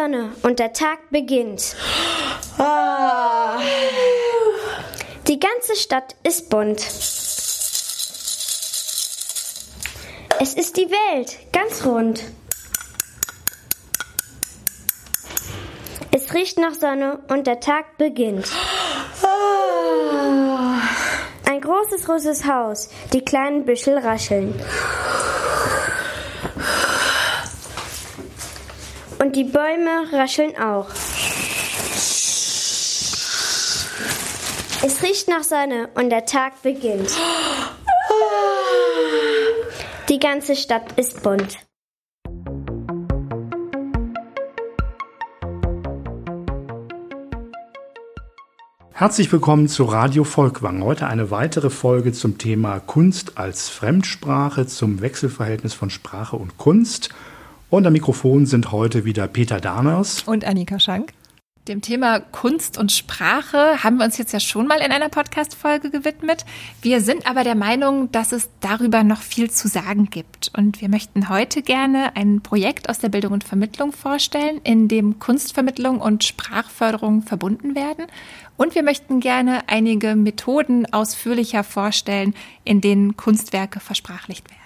Sonne und der Tag beginnt. Die ganze Stadt ist bunt. Es ist die Welt, ganz rund. Es riecht nach Sonne und der Tag beginnt. Ein großes rotes Haus, die kleinen Büschel rascheln. Und die Bäume rascheln auch. Es riecht nach Sonne und der Tag beginnt. Die ganze Stadt ist bunt. Herzlich willkommen zu Radio Volkwang. Heute eine weitere Folge zum Thema Kunst als Fremdsprache, zum Wechselverhältnis von Sprache und Kunst. Und am Mikrofon sind heute wieder Peter Daners und Annika Schank. Dem Thema Kunst und Sprache haben wir uns jetzt ja schon mal in einer Podcast-Folge gewidmet. Wir sind aber der Meinung, dass es darüber noch viel zu sagen gibt. Und wir möchten heute gerne ein Projekt aus der Bildung und Vermittlung vorstellen, in dem Kunstvermittlung und Sprachförderung verbunden werden. Und wir möchten gerne einige Methoden ausführlicher vorstellen, in denen Kunstwerke versprachlicht werden.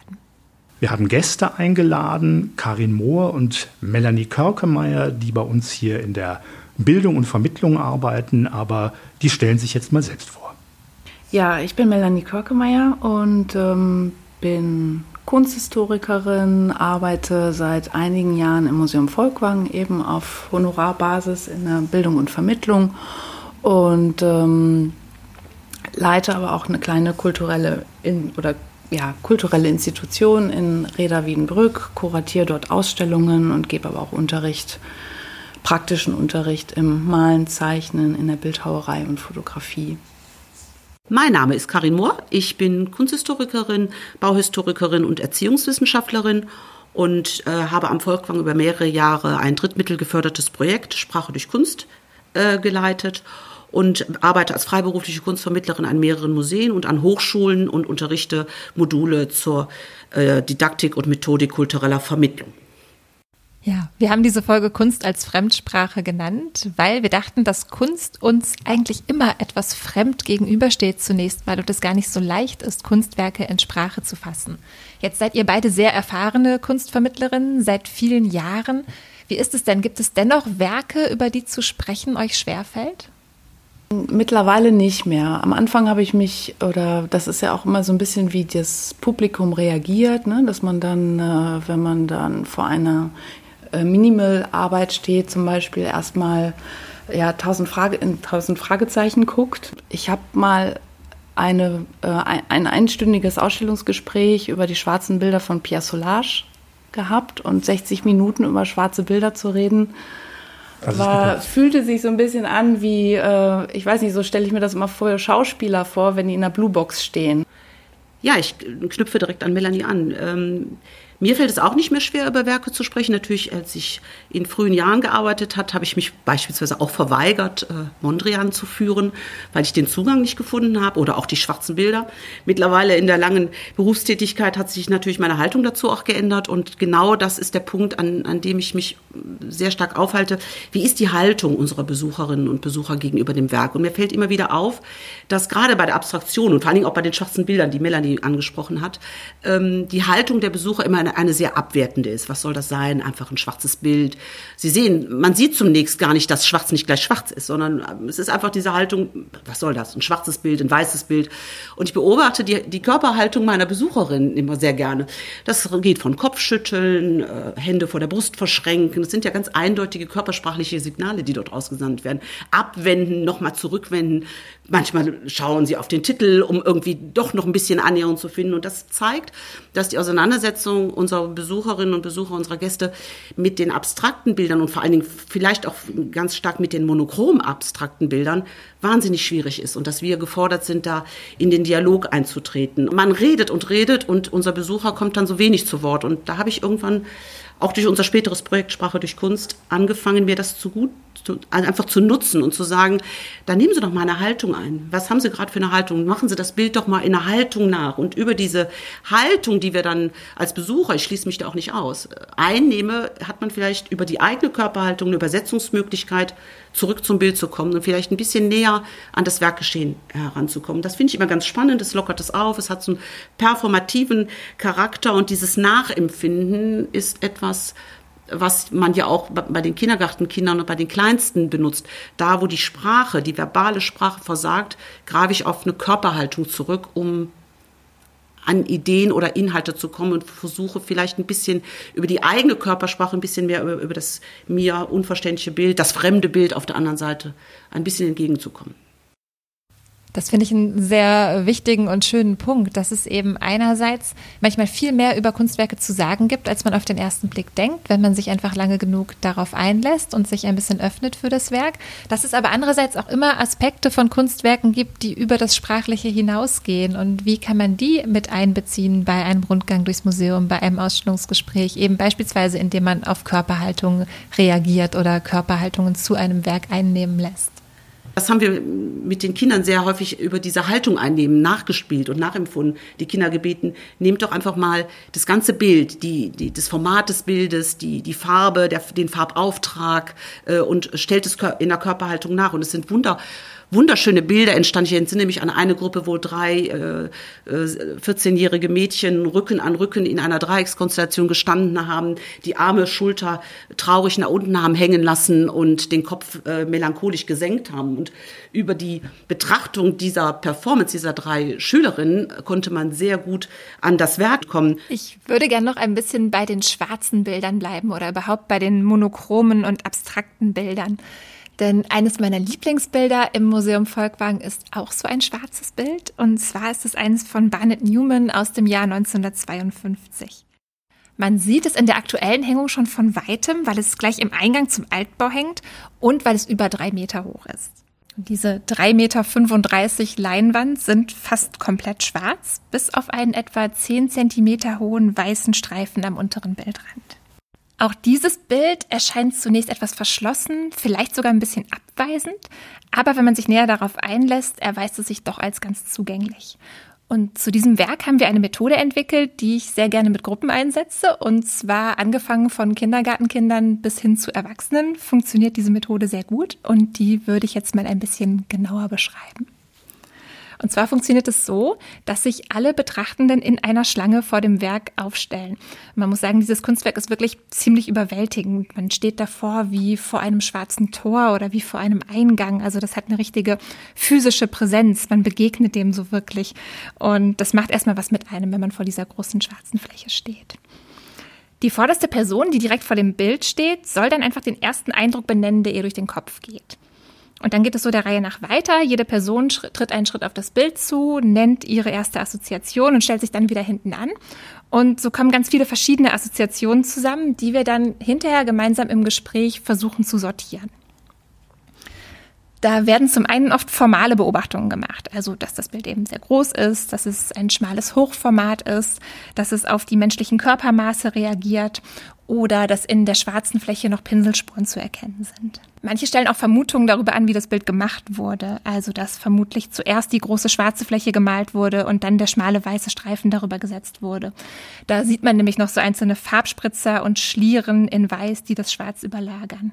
Wir haben Gäste eingeladen, Karin Mohr und Melanie Körkemeyer, die bei uns hier in der Bildung und Vermittlung arbeiten, aber die stellen sich jetzt mal selbst vor. Ja, ich bin Melanie Körkemeyer und ähm, bin Kunsthistorikerin, arbeite seit einigen Jahren im Museum Volkwang eben auf Honorarbasis in der Bildung und Vermittlung und ähm, leite aber auch eine kleine kulturelle in, oder ja, kulturelle Institution in Reda Wiedenbrück, kuratiere dort Ausstellungen und gebe aber auch Unterricht praktischen Unterricht im Malen, Zeichnen, in der Bildhauerei und Fotografie. Mein Name ist Karin Mohr. Ich bin Kunsthistorikerin, Bauhistorikerin und Erziehungswissenschaftlerin und äh, habe am Volkwang über mehrere Jahre ein drittmittelgefördertes Projekt Sprache durch Kunst äh, geleitet und arbeite als freiberufliche Kunstvermittlerin an mehreren Museen und an Hochschulen und unterrichte Module zur äh, Didaktik und Methodik kultureller Vermittlung. Ja, wir haben diese Folge Kunst als Fremdsprache genannt, weil wir dachten, dass Kunst uns eigentlich immer etwas fremd gegenübersteht zunächst weil es gar nicht so leicht ist, Kunstwerke in Sprache zu fassen. Jetzt seid ihr beide sehr erfahrene Kunstvermittlerinnen seit vielen Jahren. Wie ist es denn? Gibt es dennoch Werke, über die zu sprechen euch schwerfällt? Mittlerweile nicht mehr. Am Anfang habe ich mich, oder das ist ja auch immer so ein bisschen wie das Publikum reagiert, ne? dass man dann, äh, wenn man dann vor einer äh, Minimal-Arbeit steht, zum Beispiel erstmal ja, tausend, Frage, in tausend Fragezeichen guckt. Ich habe mal eine, äh, ein einstündiges Ausstellungsgespräch über die schwarzen Bilder von Pierre Solage gehabt und 60 Minuten über schwarze Bilder zu reden. War, fühlte sich so ein bisschen an wie, äh, ich weiß nicht, so stelle ich mir das immer vor, Schauspieler vor, wenn die in der Bluebox stehen. Ja, ich knüpfe direkt an Melanie an. Ähm, mir fällt es auch nicht mehr schwer, über Werke zu sprechen. Natürlich, als ich in frühen Jahren gearbeitet hat, habe ich mich beispielsweise auch verweigert, äh, Mondrian zu führen, weil ich den Zugang nicht gefunden habe oder auch die schwarzen Bilder. Mittlerweile in der langen Berufstätigkeit hat sich natürlich meine Haltung dazu auch geändert und genau das ist der Punkt, an, an dem ich mich sehr stark aufhalte. Wie ist die Haltung unserer Besucherinnen und Besucher gegenüber dem Werk? Und mir fällt immer wieder auf, dass gerade bei der Abstraktion und vor allen Dingen auch bei den schwarzen Bildern, die Melanie angesprochen hat, ähm, die Haltung der Besucher immer eine, eine sehr abwertende ist. Was soll das sein? Einfach ein schwarzes Bild. Sie sehen, man sieht zunächst gar nicht, dass schwarz nicht gleich schwarz ist, sondern ähm, es ist einfach diese Haltung, was soll das? Ein schwarzes Bild, ein weißes Bild. Und ich beobachte die, die Körperhaltung meiner Besucherinnen immer sehr gerne. Das geht von Kopfschütteln, äh, Hände vor der Brust verschränken. Das sind ja ganz eindeutige körpersprachliche Signale, die dort ausgesandt werden. Abwenden, nochmal zurückwenden. Manchmal schauen sie auf den Titel, um irgendwie doch noch ein bisschen Annäherung zu finden. Und das zeigt, dass die Auseinandersetzung unserer Besucherinnen und Besucher, unserer Gäste mit den abstrakten Bildern und vor allen Dingen vielleicht auch ganz stark mit den monochrom abstrakten Bildern wahnsinnig schwierig ist und dass wir gefordert sind, da in den Dialog einzutreten. Man redet und redet und unser Besucher kommt dann so wenig zu Wort. Und da habe ich irgendwann auch durch unser späteres Projekt Sprache durch Kunst angefangen, mir das zu gut, zu, also einfach zu nutzen und zu sagen, da nehmen Sie doch mal eine Haltung ein. Was haben Sie gerade für eine Haltung? Machen Sie das Bild doch mal in einer Haltung nach. Und über diese Haltung, die wir dann als Besucher, ich schließe mich da auch nicht aus, einnehme, hat man vielleicht über die eigene Körperhaltung eine Übersetzungsmöglichkeit, zurück zum Bild zu kommen und vielleicht ein bisschen näher an das Werkgeschehen heranzukommen. Das finde ich immer ganz spannend, es lockert es auf, es hat so einen performativen Charakter und dieses Nachempfinden ist etwas, was man ja auch bei den Kindergartenkindern und bei den Kleinsten benutzt. Da, wo die Sprache, die verbale Sprache versagt, greife ich auf eine Körperhaltung zurück, um an Ideen oder Inhalte zu kommen und versuche vielleicht ein bisschen über die eigene Körpersprache, ein bisschen mehr über, über das mir unverständliche Bild, das fremde Bild auf der anderen Seite ein bisschen entgegenzukommen. Das finde ich einen sehr wichtigen und schönen Punkt, dass es eben einerseits manchmal viel mehr über Kunstwerke zu sagen gibt, als man auf den ersten Blick denkt, wenn man sich einfach lange genug darauf einlässt und sich ein bisschen öffnet für das Werk. Dass es aber andererseits auch immer Aspekte von Kunstwerken gibt, die über das Sprachliche hinausgehen. Und wie kann man die mit einbeziehen bei einem Rundgang durchs Museum, bei einem Ausstellungsgespräch, eben beispielsweise indem man auf Körperhaltung reagiert oder Körperhaltungen zu einem Werk einnehmen lässt? Das haben wir mit den Kindern sehr häufig über diese Haltung einnehmen, nachgespielt und nachempfunden. Die Kinder gebeten, nehmt doch einfach mal das ganze Bild, die, die, das Format des Bildes, die, die Farbe, der, den Farbauftrag äh, und stellt es in der Körperhaltung nach. Und es sind wunder, wunderschöne Bilder entstanden. Ich entsinne mich an eine Gruppe, wo drei äh, 14-jährige äh, Mädchen Rücken an Rücken in einer Dreieckskonstellation gestanden haben, die Arme, Schulter traurig nach unten haben hängen lassen und den Kopf äh, melancholisch gesenkt haben. Und über die Betrachtung dieser Performance dieser drei Schülerinnen konnte man sehr gut an das Werk kommen. Ich würde gerne noch ein bisschen bei den schwarzen Bildern bleiben oder überhaupt bei den monochromen und abstrakten Bildern. Denn eines meiner Lieblingsbilder im Museum Volkwagen ist auch so ein schwarzes Bild. Und zwar ist es eines von Barnett Newman aus dem Jahr 1952. Man sieht es in der aktuellen Hängung schon von weitem, weil es gleich im Eingang zum Altbau hängt und weil es über drei Meter hoch ist. Diese 3,35 Meter Leinwand sind fast komplett schwarz, bis auf einen etwa 10 Zentimeter hohen weißen Streifen am unteren Bildrand. Auch dieses Bild erscheint zunächst etwas verschlossen, vielleicht sogar ein bisschen abweisend, aber wenn man sich näher darauf einlässt, erweist es sich doch als ganz zugänglich. Und zu diesem Werk haben wir eine Methode entwickelt, die ich sehr gerne mit Gruppen einsetze. Und zwar angefangen von Kindergartenkindern bis hin zu Erwachsenen funktioniert diese Methode sehr gut. Und die würde ich jetzt mal ein bisschen genauer beschreiben. Und zwar funktioniert es so, dass sich alle Betrachtenden in einer Schlange vor dem Werk aufstellen. Man muss sagen, dieses Kunstwerk ist wirklich ziemlich überwältigend. Man steht davor wie vor einem schwarzen Tor oder wie vor einem Eingang. Also das hat eine richtige physische Präsenz. Man begegnet dem so wirklich. Und das macht erstmal was mit einem, wenn man vor dieser großen schwarzen Fläche steht. Die vorderste Person, die direkt vor dem Bild steht, soll dann einfach den ersten Eindruck benennen, der ihr durch den Kopf geht. Und dann geht es so der Reihe nach weiter. Jede Person tritt einen Schritt auf das Bild zu, nennt ihre erste Assoziation und stellt sich dann wieder hinten an. Und so kommen ganz viele verschiedene Assoziationen zusammen, die wir dann hinterher gemeinsam im Gespräch versuchen zu sortieren. Da werden zum einen oft formale Beobachtungen gemacht, also dass das Bild eben sehr groß ist, dass es ein schmales Hochformat ist, dass es auf die menschlichen Körpermaße reagiert oder dass in der schwarzen Fläche noch Pinselspuren zu erkennen sind. Manche stellen auch Vermutungen darüber an, wie das Bild gemacht wurde, also dass vermutlich zuerst die große schwarze Fläche gemalt wurde und dann der schmale weiße Streifen darüber gesetzt wurde. Da sieht man nämlich noch so einzelne Farbspritzer und Schlieren in Weiß, die das Schwarz überlagern.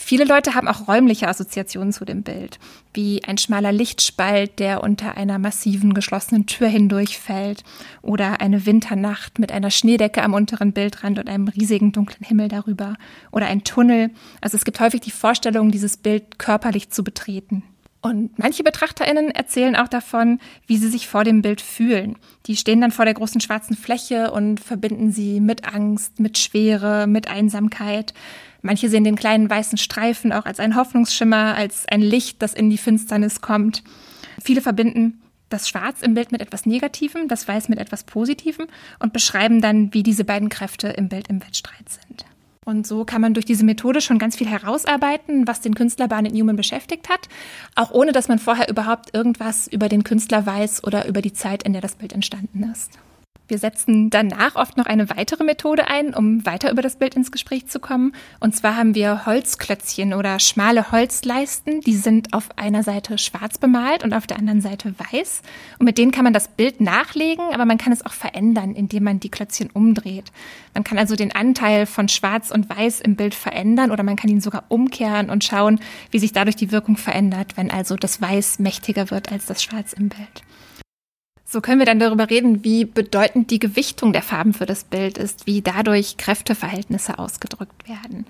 Viele Leute haben auch räumliche Assoziationen zu dem Bild, wie ein schmaler Lichtspalt, der unter einer massiven geschlossenen Tür hindurchfällt, oder eine Winternacht mit einer Schneedecke am unteren Bildrand und einem riesigen dunklen Himmel darüber, oder ein Tunnel. Also es gibt häufig die Vorstellung, dieses Bild körperlich zu betreten. Und manche Betrachterinnen erzählen auch davon, wie sie sich vor dem Bild fühlen. Die stehen dann vor der großen schwarzen Fläche und verbinden sie mit Angst, mit Schwere, mit Einsamkeit. Manche sehen den kleinen weißen Streifen auch als ein Hoffnungsschimmer, als ein Licht, das in die Finsternis kommt. Viele verbinden das Schwarz im Bild mit etwas Negativem, das Weiß mit etwas Positivem und beschreiben dann, wie diese beiden Kräfte im Bild im Wettstreit sind. Und so kann man durch diese Methode schon ganz viel herausarbeiten, was den Künstler Barnett Newman beschäftigt hat, auch ohne dass man vorher überhaupt irgendwas über den Künstler weiß oder über die Zeit, in der das Bild entstanden ist. Wir setzen danach oft noch eine weitere Methode ein, um weiter über das Bild ins Gespräch zu kommen. Und zwar haben wir Holzklötzchen oder schmale Holzleisten. Die sind auf einer Seite schwarz bemalt und auf der anderen Seite weiß. Und mit denen kann man das Bild nachlegen, aber man kann es auch verändern, indem man die Klötzchen umdreht. Man kann also den Anteil von schwarz und weiß im Bild verändern oder man kann ihn sogar umkehren und schauen, wie sich dadurch die Wirkung verändert, wenn also das Weiß mächtiger wird als das Schwarz im Bild. So können wir dann darüber reden, wie bedeutend die Gewichtung der Farben für das Bild ist, wie dadurch Kräfteverhältnisse ausgedrückt werden.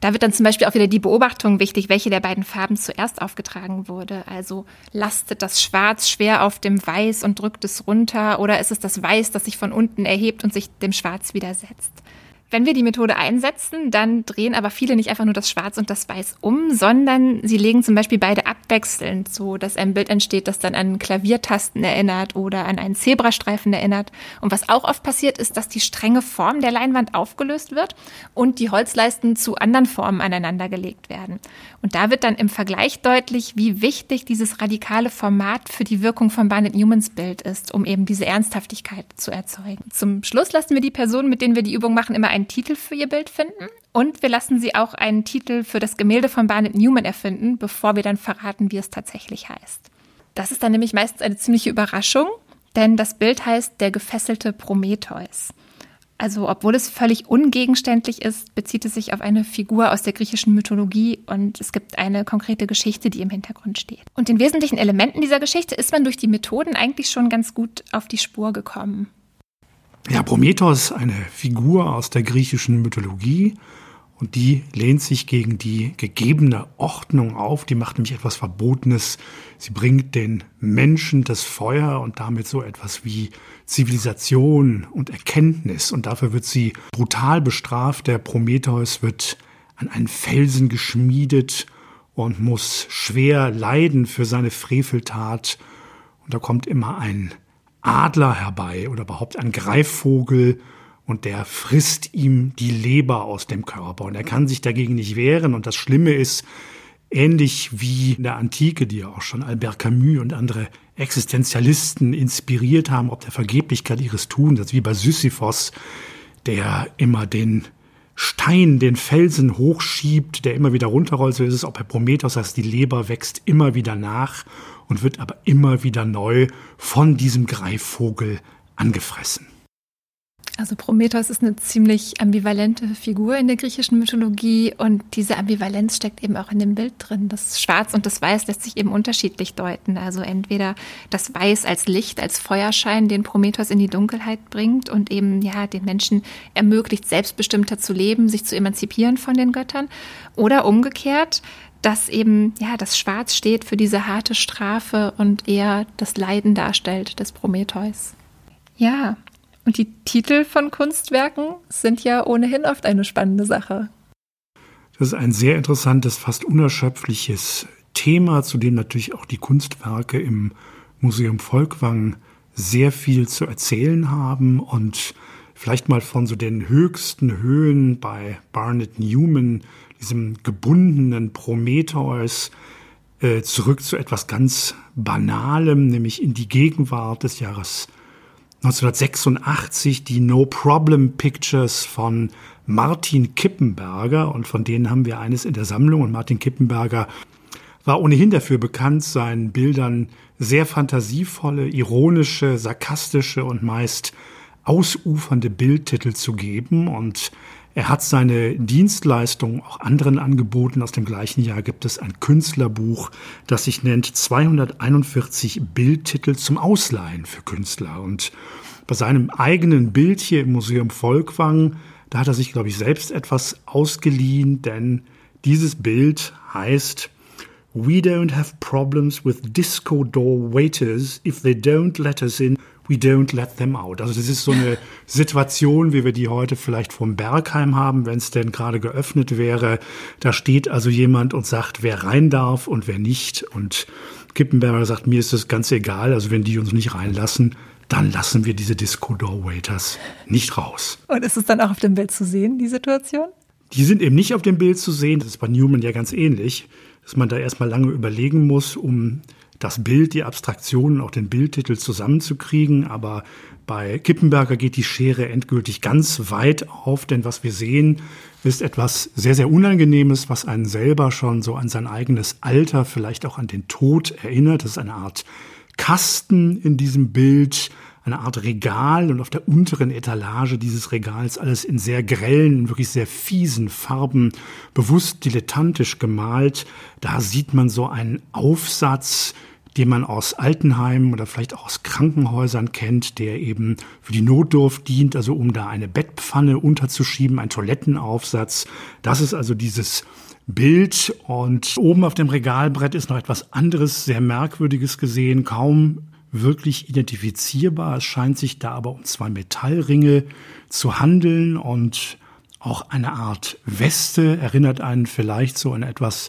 Da wird dann zum Beispiel auch wieder die Beobachtung wichtig, welche der beiden Farben zuerst aufgetragen wurde. Also lastet das Schwarz schwer auf dem Weiß und drückt es runter oder ist es das Weiß, das sich von unten erhebt und sich dem Schwarz widersetzt? Wenn wir die Methode einsetzen, dann drehen aber viele nicht einfach nur das Schwarz und das Weiß um, sondern sie legen zum Beispiel beide abwechselnd, so dass ein Bild entsteht, das dann an Klaviertasten erinnert oder an einen Zebrastreifen erinnert. Und was auch oft passiert, ist, dass die strenge Form der Leinwand aufgelöst wird und die Holzleisten zu anderen Formen aneinandergelegt werden. Und da wird dann im Vergleich deutlich, wie wichtig dieses radikale Format für die Wirkung von Barnett Newmans Bild ist, um eben diese Ernsthaftigkeit zu erzeugen. Zum Schluss lassen wir die Personen, mit denen wir die Übung machen, immer ein einen Titel für ihr Bild finden und wir lassen sie auch einen Titel für das Gemälde von Barnett Newman erfinden, bevor wir dann verraten, wie es tatsächlich heißt. Das ist dann nämlich meistens eine ziemliche Überraschung, denn das Bild heißt der gefesselte Prometheus. Also, obwohl es völlig ungegenständlich ist, bezieht es sich auf eine Figur aus der griechischen Mythologie und es gibt eine konkrete Geschichte, die im Hintergrund steht. Und den wesentlichen Elementen dieser Geschichte ist man durch die Methoden eigentlich schon ganz gut auf die Spur gekommen. Ja, Prometheus, eine Figur aus der griechischen Mythologie, und die lehnt sich gegen die gegebene Ordnung auf. Die macht nämlich etwas Verbotenes. Sie bringt den Menschen das Feuer und damit so etwas wie Zivilisation und Erkenntnis. Und dafür wird sie brutal bestraft. Der Prometheus wird an einen Felsen geschmiedet und muss schwer leiden für seine Freveltat. Und da kommt immer ein Adler herbei oder überhaupt ein Greifvogel und der frisst ihm die Leber aus dem Körper und er kann sich dagegen nicht wehren. Und das Schlimme ist, ähnlich wie in der Antike, die ja auch schon Albert Camus und andere Existenzialisten inspiriert haben, ob der Vergeblichkeit ihres Tuns, das wie bei Sisyphos, der immer den Stein, den Felsen hochschiebt, der immer wieder runterrollt, so ist es auch bei Prometheus, dass die Leber wächst immer wieder nach und wird aber immer wieder neu von diesem Greifvogel angefressen. Also Prometheus ist eine ziemlich ambivalente Figur in der griechischen Mythologie und diese Ambivalenz steckt eben auch in dem Bild drin. Das Schwarz und das Weiß lässt sich eben unterschiedlich deuten. Also entweder das Weiß als Licht, als Feuerschein, den Prometheus in die Dunkelheit bringt und eben ja den Menschen ermöglicht, selbstbestimmter zu leben, sich zu emanzipieren von den Göttern, oder umgekehrt dass eben ja das Schwarz steht für diese harte Strafe und eher das Leiden darstellt des Prometheus. Ja, und die Titel von Kunstwerken sind ja ohnehin oft eine spannende Sache. Das ist ein sehr interessantes, fast unerschöpfliches Thema, zu dem natürlich auch die Kunstwerke im Museum Volkwang sehr viel zu erzählen haben und vielleicht mal von so den höchsten Höhen bei Barnett Newman diesem gebundenen Prometheus äh, zurück zu etwas ganz Banalem, nämlich in die Gegenwart des Jahres 1986, die No Problem Pictures von Martin Kippenberger. Und von denen haben wir eines in der Sammlung. Und Martin Kippenberger war ohnehin dafür bekannt, seinen Bildern sehr fantasievolle, ironische, sarkastische und meist ausufernde Bildtitel zu geben. Und er hat seine Dienstleistungen auch anderen angeboten. Aus dem gleichen Jahr gibt es ein Künstlerbuch, das sich nennt 241 Bildtitel zum Ausleihen für Künstler. Und bei seinem eigenen Bild hier im Museum Volkwang, da hat er sich, glaube ich, selbst etwas ausgeliehen, denn dieses Bild heißt We don't have problems with disco door waiters if they don't let us in we don't let them out. Also das ist so eine Situation, wie wir die heute vielleicht vom Bergheim haben, wenn es denn gerade geöffnet wäre. Da steht also jemand und sagt, wer rein darf und wer nicht. Und Kippenberger sagt, mir ist das ganz egal. Also wenn die uns nicht reinlassen, dann lassen wir diese Disco Door Waiters nicht raus. Und ist es dann auch auf dem Bild zu sehen, die Situation? Die sind eben nicht auf dem Bild zu sehen. Das ist bei Newman ja ganz ähnlich, dass man da erstmal lange überlegen muss, um das Bild, die Abstraktionen, auch den Bildtitel zusammenzukriegen. Aber bei Kippenberger geht die Schere endgültig ganz weit auf, denn was wir sehen, ist etwas sehr, sehr Unangenehmes, was einen selber schon so an sein eigenes Alter, vielleicht auch an den Tod erinnert. Das ist eine Art Kasten in diesem Bild, eine Art Regal und auf der unteren Etalage dieses Regals alles in sehr grellen, wirklich sehr fiesen Farben, bewusst dilettantisch gemalt. Da sieht man so einen Aufsatz, den man aus Altenheimen oder vielleicht auch aus Krankenhäusern kennt, der eben für die Notdurft dient, also um da eine Bettpfanne unterzuschieben, ein Toilettenaufsatz. Das ist also dieses Bild und oben auf dem Regalbrett ist noch etwas anderes, sehr merkwürdiges gesehen, kaum wirklich identifizierbar. Es scheint sich da aber um zwei Metallringe zu handeln und auch eine Art Weste erinnert einen vielleicht so an etwas,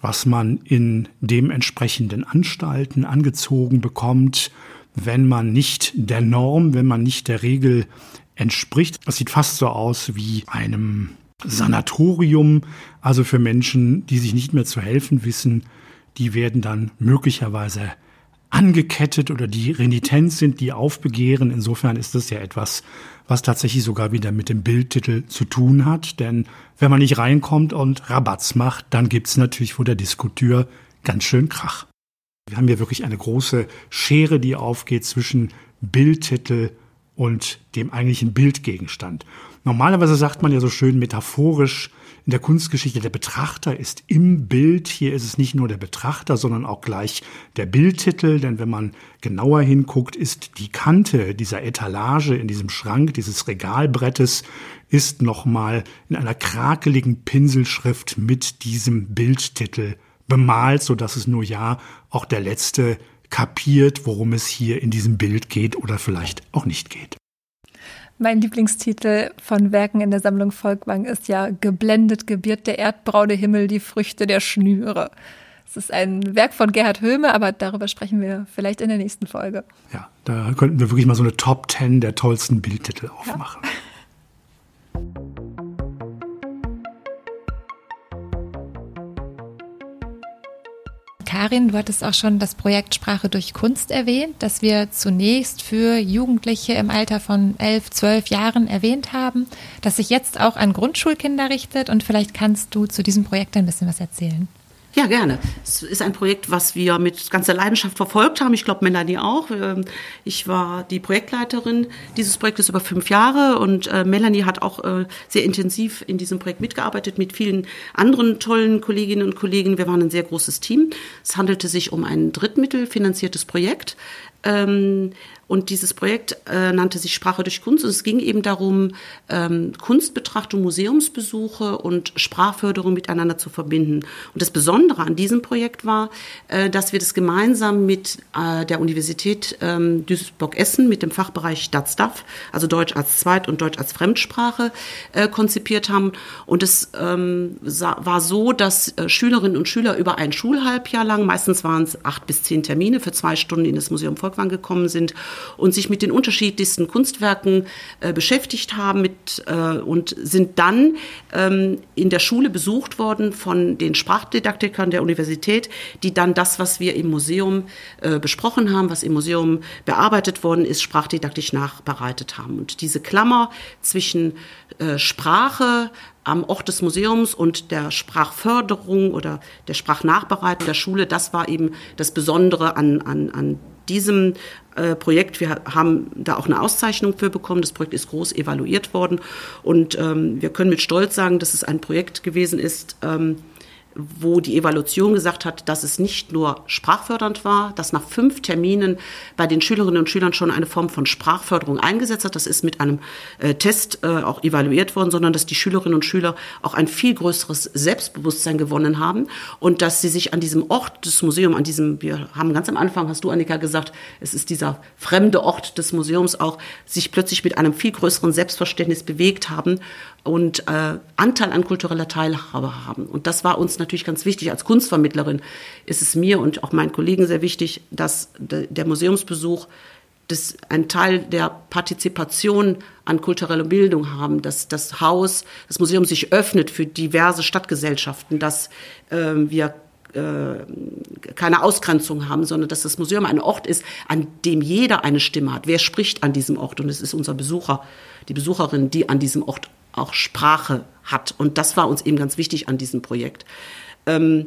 was man in dementsprechenden Anstalten angezogen bekommt, wenn man nicht der Norm, wenn man nicht der Regel entspricht. Das sieht fast so aus wie einem Sanatorium, also für Menschen, die sich nicht mehr zu helfen wissen, die werden dann möglicherweise angekettet oder die renitent sind, die aufbegehren. Insofern ist das ja etwas, was tatsächlich sogar wieder mit dem Bildtitel zu tun hat. Denn wenn man nicht reinkommt und Rabatz macht, dann gibt's natürlich vor der Diskutür ganz schön Krach. Wir haben hier wirklich eine große Schere, die aufgeht zwischen Bildtitel und dem eigentlichen Bildgegenstand. Normalerweise sagt man ja so schön metaphorisch, in der Kunstgeschichte, der Betrachter ist im Bild. Hier ist es nicht nur der Betrachter, sondern auch gleich der Bildtitel. Denn wenn man genauer hinguckt, ist die Kante dieser Etalage in diesem Schrank, dieses Regalbrettes, ist nochmal in einer krakeligen Pinselschrift mit diesem Bildtitel bemalt, so dass es nur ja auch der Letzte kapiert, worum es hier in diesem Bild geht oder vielleicht auch nicht geht. Mein Lieblingstitel von Werken in der Sammlung Volkwang ist ja Geblendet gebiert der erdbraune Himmel die Früchte der Schnüre. Es ist ein Werk von Gerhard Höhme, aber darüber sprechen wir vielleicht in der nächsten Folge. Ja, da könnten wir wirklich mal so eine Top Ten der tollsten Bildtitel aufmachen. Ja. Karin, du hattest auch schon das Projekt Sprache durch Kunst erwähnt, das wir zunächst für Jugendliche im Alter von elf, zwölf Jahren erwähnt haben, das sich jetzt auch an Grundschulkinder richtet. Und vielleicht kannst du zu diesem Projekt ein bisschen was erzählen. Ja, gerne. Es ist ein Projekt, was wir mit ganzer Leidenschaft verfolgt haben. Ich glaube, Melanie auch. Ähm, ich war die Projektleiterin dieses Projektes über fünf Jahre und äh, Melanie hat auch äh, sehr intensiv in diesem Projekt mitgearbeitet mit vielen anderen tollen Kolleginnen und Kollegen. Wir waren ein sehr großes Team. Es handelte sich um ein drittmittelfinanziertes Projekt. Ähm, und dieses Projekt äh, nannte sich Sprache durch Kunst. Und es ging eben darum, ähm, Kunstbetrachtung, Museumsbesuche und Sprachförderung miteinander zu verbinden. Und das Besondere an diesem Projekt war, äh, dass wir das gemeinsam mit äh, der Universität ähm, Duisburg-Essen, mit dem Fachbereich Stadtstaff, also Deutsch als Zweit- und Deutsch als Fremdsprache, äh, konzipiert haben. Und es ähm, war so, dass äh, Schülerinnen und Schüler über ein Schulhalbjahr lang, meistens waren es acht bis zehn Termine, für zwei Stunden in das Museum Volkwang gekommen sind und sich mit den unterschiedlichsten Kunstwerken äh, beschäftigt haben mit, äh, und sind dann ähm, in der Schule besucht worden von den Sprachdidaktikern der Universität, die dann das, was wir im Museum äh, besprochen haben, was im Museum bearbeitet worden ist, sprachdidaktisch nachbereitet haben. Und diese Klammer zwischen äh, Sprache, am Ort des Museums und der Sprachförderung oder der Sprachnachbereitung der Schule, das war eben das Besondere an, an, an diesem äh, Projekt. Wir haben da auch eine Auszeichnung für bekommen. Das Projekt ist groß evaluiert worden und ähm, wir können mit Stolz sagen, dass es ein Projekt gewesen ist, ähm, wo die Evaluation gesagt hat, dass es nicht nur sprachfördernd war, dass nach fünf Terminen bei den Schülerinnen und Schülern schon eine Form von Sprachförderung eingesetzt hat. Das ist mit einem äh, Test äh, auch evaluiert worden, sondern dass die Schülerinnen und Schüler auch ein viel größeres Selbstbewusstsein gewonnen haben und dass sie sich an diesem Ort des Museums, an diesem, wir haben ganz am Anfang, hast du Annika gesagt, es ist dieser fremde Ort des Museums auch, sich plötzlich mit einem viel größeren Selbstverständnis bewegt haben und äh, Anteil an kultureller Teilhabe haben. Und das war uns natürlich ganz wichtig. Als Kunstvermittlerin ist es mir und auch meinen Kollegen sehr wichtig, dass der Museumsbesuch das ein Teil der Partizipation an kultureller Bildung haben, dass das Haus, das Museum sich öffnet für diverse Stadtgesellschaften, dass äh, wir keine Ausgrenzung haben, sondern dass das Museum ein Ort ist, an dem jeder eine Stimme hat. Wer spricht an diesem Ort? Und es ist unser Besucher, die Besucherin, die an diesem Ort auch Sprache hat. Und das war uns eben ganz wichtig an diesem Projekt. Ähm,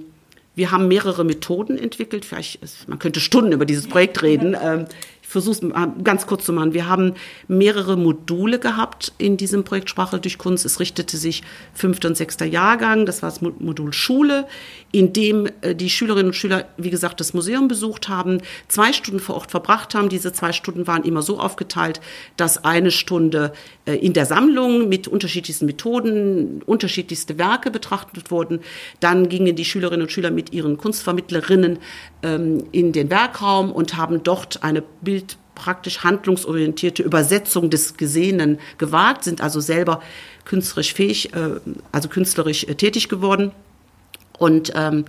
wir haben mehrere Methoden entwickelt. Vielleicht, man könnte Stunden über dieses Projekt reden. Ähm, versuche es ganz kurz zu machen. Wir haben mehrere Module gehabt in diesem Projekt Sprache durch Kunst. Es richtete sich fünfter und sechster Jahrgang, das war das Modul Schule, in dem äh, die Schülerinnen und Schüler, wie gesagt, das Museum besucht haben, zwei Stunden vor Ort verbracht haben. Diese zwei Stunden waren immer so aufgeteilt, dass eine Stunde äh, in der Sammlung mit unterschiedlichsten Methoden, unterschiedlichste Werke betrachtet wurden. Dann gingen die Schülerinnen und Schüler mit ihren Kunstvermittlerinnen ähm, in den Werkraum und haben dort eine Bild praktisch handlungsorientierte Übersetzung des Gesehenen gewagt, sind also selber künstlerisch fähig, äh, also künstlerisch äh, tätig geworden. Und ähm,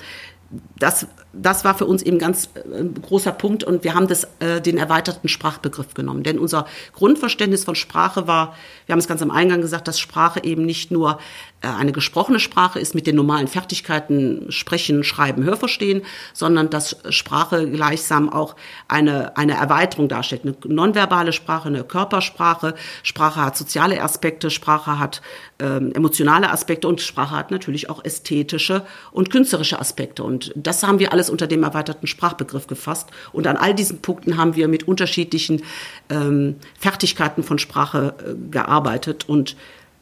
das, das war für uns eben ganz äh, großer Punkt und wir haben das, äh, den erweiterten Sprachbegriff genommen. Denn unser Grundverständnis von Sprache war, wir haben es ganz am Eingang gesagt, dass Sprache eben nicht nur äh, eine gesprochene Sprache ist mit den normalen Fertigkeiten Sprechen, Schreiben, Hörverstehen, sondern dass Sprache gleichsam auch eine, eine Erweiterung darstellt. Eine nonverbale Sprache, eine Körpersprache. Sprache hat soziale Aspekte, Sprache hat ähm, emotionale Aspekte und Sprache hat natürlich auch ästhetische und künstlerische Aspekte. Und das haben wir alles unter dem erweiterten Sprachbegriff gefasst. Und an all diesen Punkten haben wir mit unterschiedlichen ähm, Fertigkeiten von Sprache äh, gearbeitet und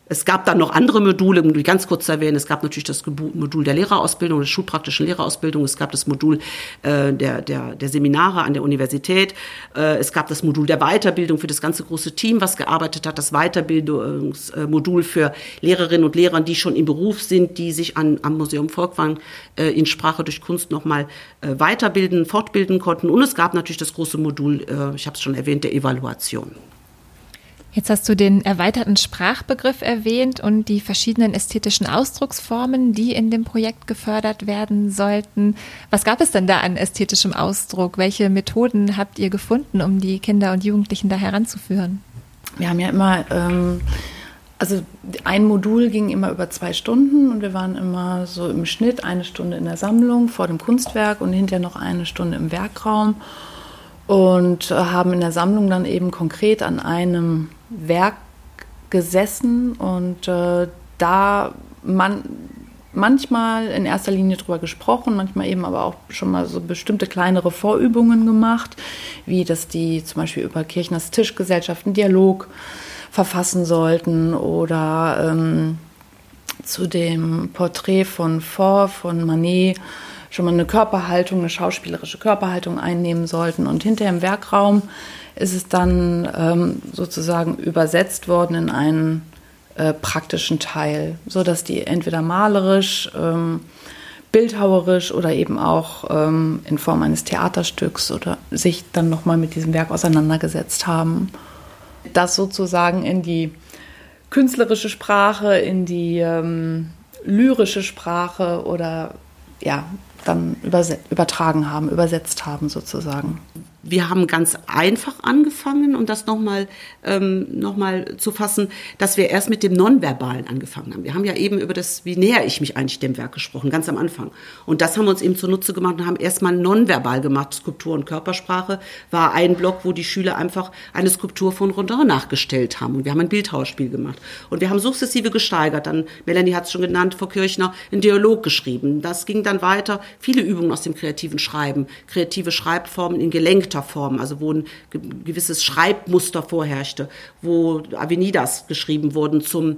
es gab dann noch andere Module, um die ganz kurz zu erwähnen. Es gab natürlich das Modul der Lehrerausbildung, der schulpraktischen Lehrerausbildung. Es gab das Modul äh, der, der, der Seminare an der Universität. Äh, es gab das Modul der Weiterbildung für das ganze große Team, was gearbeitet hat. Das Weiterbildungsmodul für Lehrerinnen und Lehrer, die schon im Beruf sind, die sich an, am Museum Volkwang äh, in Sprache durch Kunst nochmal äh, weiterbilden, fortbilden konnten. Und es gab natürlich das große Modul, äh, ich habe es schon erwähnt, der Evaluation. Jetzt hast du den erweiterten Sprachbegriff erwähnt und die verschiedenen ästhetischen Ausdrucksformen, die in dem Projekt gefördert werden sollten. Was gab es denn da an ästhetischem Ausdruck? Welche Methoden habt ihr gefunden, um die Kinder und Jugendlichen da heranzuführen? Wir haben ja immer, ähm, also ein Modul ging immer über zwei Stunden und wir waren immer so im Schnitt eine Stunde in der Sammlung vor dem Kunstwerk und hinterher noch eine Stunde im Werkraum und haben in der Sammlung dann eben konkret an einem Werk gesessen und äh, da man manchmal in erster Linie drüber gesprochen, manchmal eben aber auch schon mal so bestimmte kleinere Vorübungen gemacht, wie dass die zum Beispiel über Kirchners Tischgesellschaft einen Dialog verfassen sollten oder ähm, zu dem Porträt von Fort von Manet schon mal eine Körperhaltung, eine schauspielerische Körperhaltung einnehmen sollten. Und hinter im Werkraum ist es dann ähm, sozusagen übersetzt worden in einen äh, praktischen Teil, so dass die entweder malerisch, ähm, bildhauerisch oder eben auch ähm, in Form eines Theaterstücks oder sich dann nochmal mit diesem Werk auseinandergesetzt haben. Das sozusagen in die künstlerische Sprache, in die ähm, lyrische Sprache oder ja, dann übertragen haben, übersetzt haben sozusagen wir haben ganz einfach angefangen, um das nochmal ähm, noch zu fassen, dass wir erst mit dem Nonverbalen angefangen haben. Wir haben ja eben über das, wie näher ich mich eigentlich dem Werk gesprochen, ganz am Anfang. Und das haben wir uns eben zunutze gemacht und haben erstmal nonverbal gemacht. Skulptur und Körpersprache war ein Block, wo die Schüler einfach eine Skulptur von Rodin nachgestellt haben. Und wir haben ein Bildhauerspiel gemacht. Und wir haben sukzessive gesteigert. Dann, Melanie hat es schon genannt, Frau Kirchner, einen Dialog geschrieben. Das ging dann weiter. Viele Übungen aus dem kreativen Schreiben, kreative Schreibformen in gelenkter Form, also wo ein gewisses Schreibmuster vorherrschte, wo Avenidas geschrieben wurden zum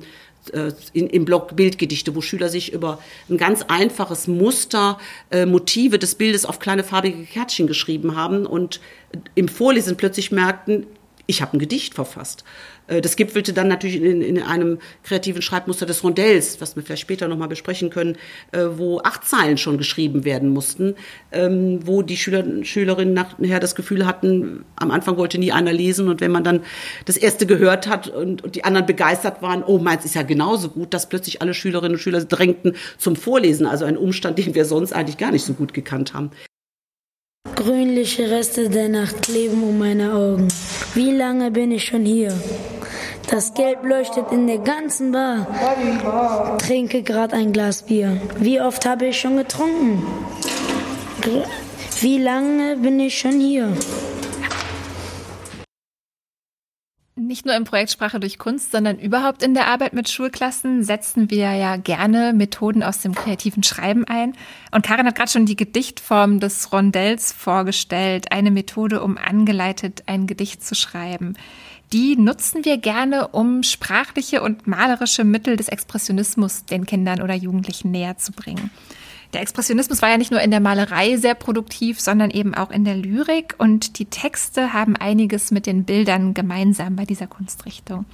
äh, in, im Blog Bildgedichte, wo Schüler sich über ein ganz einfaches Muster, äh, Motive des Bildes auf kleine farbige Kärtchen geschrieben haben und im Vorlesen plötzlich merkten, ich habe ein Gedicht verfasst. Äh, das gipfelte dann natürlich in, in, einem kreativen Schreibmuster des Rondells, was wir vielleicht später nochmal besprechen können, äh, wo acht Zeilen schon geschrieben werden mussten, ähm, wo die Schüler, Schülerinnen nachher das Gefühl hatten, am Anfang wollte nie einer lesen und wenn man dann das erste gehört hat und, und die anderen begeistert waren, oh, meins ist ja genauso gut, dass plötzlich alle Schülerinnen und Schüler drängten zum Vorlesen, also ein Umstand, den wir sonst eigentlich gar nicht so gut gekannt haben. Grünliche Reste der Nacht kleben um meine Augen. Wie lange bin ich schon hier? Das Gelb leuchtet in der ganzen Bar. Trinke grad ein Glas Bier. Wie oft habe ich schon getrunken? Wie lange bin ich schon hier? Nicht nur im Projekt Sprache durch Kunst, sondern überhaupt in der Arbeit mit Schulklassen setzen wir ja gerne Methoden aus dem kreativen Schreiben ein. Und Karin hat gerade schon die Gedichtform des Rondells vorgestellt, eine Methode, um angeleitet ein Gedicht zu schreiben. Die nutzen wir gerne, um sprachliche und malerische Mittel des Expressionismus den Kindern oder Jugendlichen näher zu bringen. Der Expressionismus war ja nicht nur in der Malerei sehr produktiv, sondern eben auch in der Lyrik und die Texte haben einiges mit den Bildern gemeinsam bei dieser Kunstrichtung.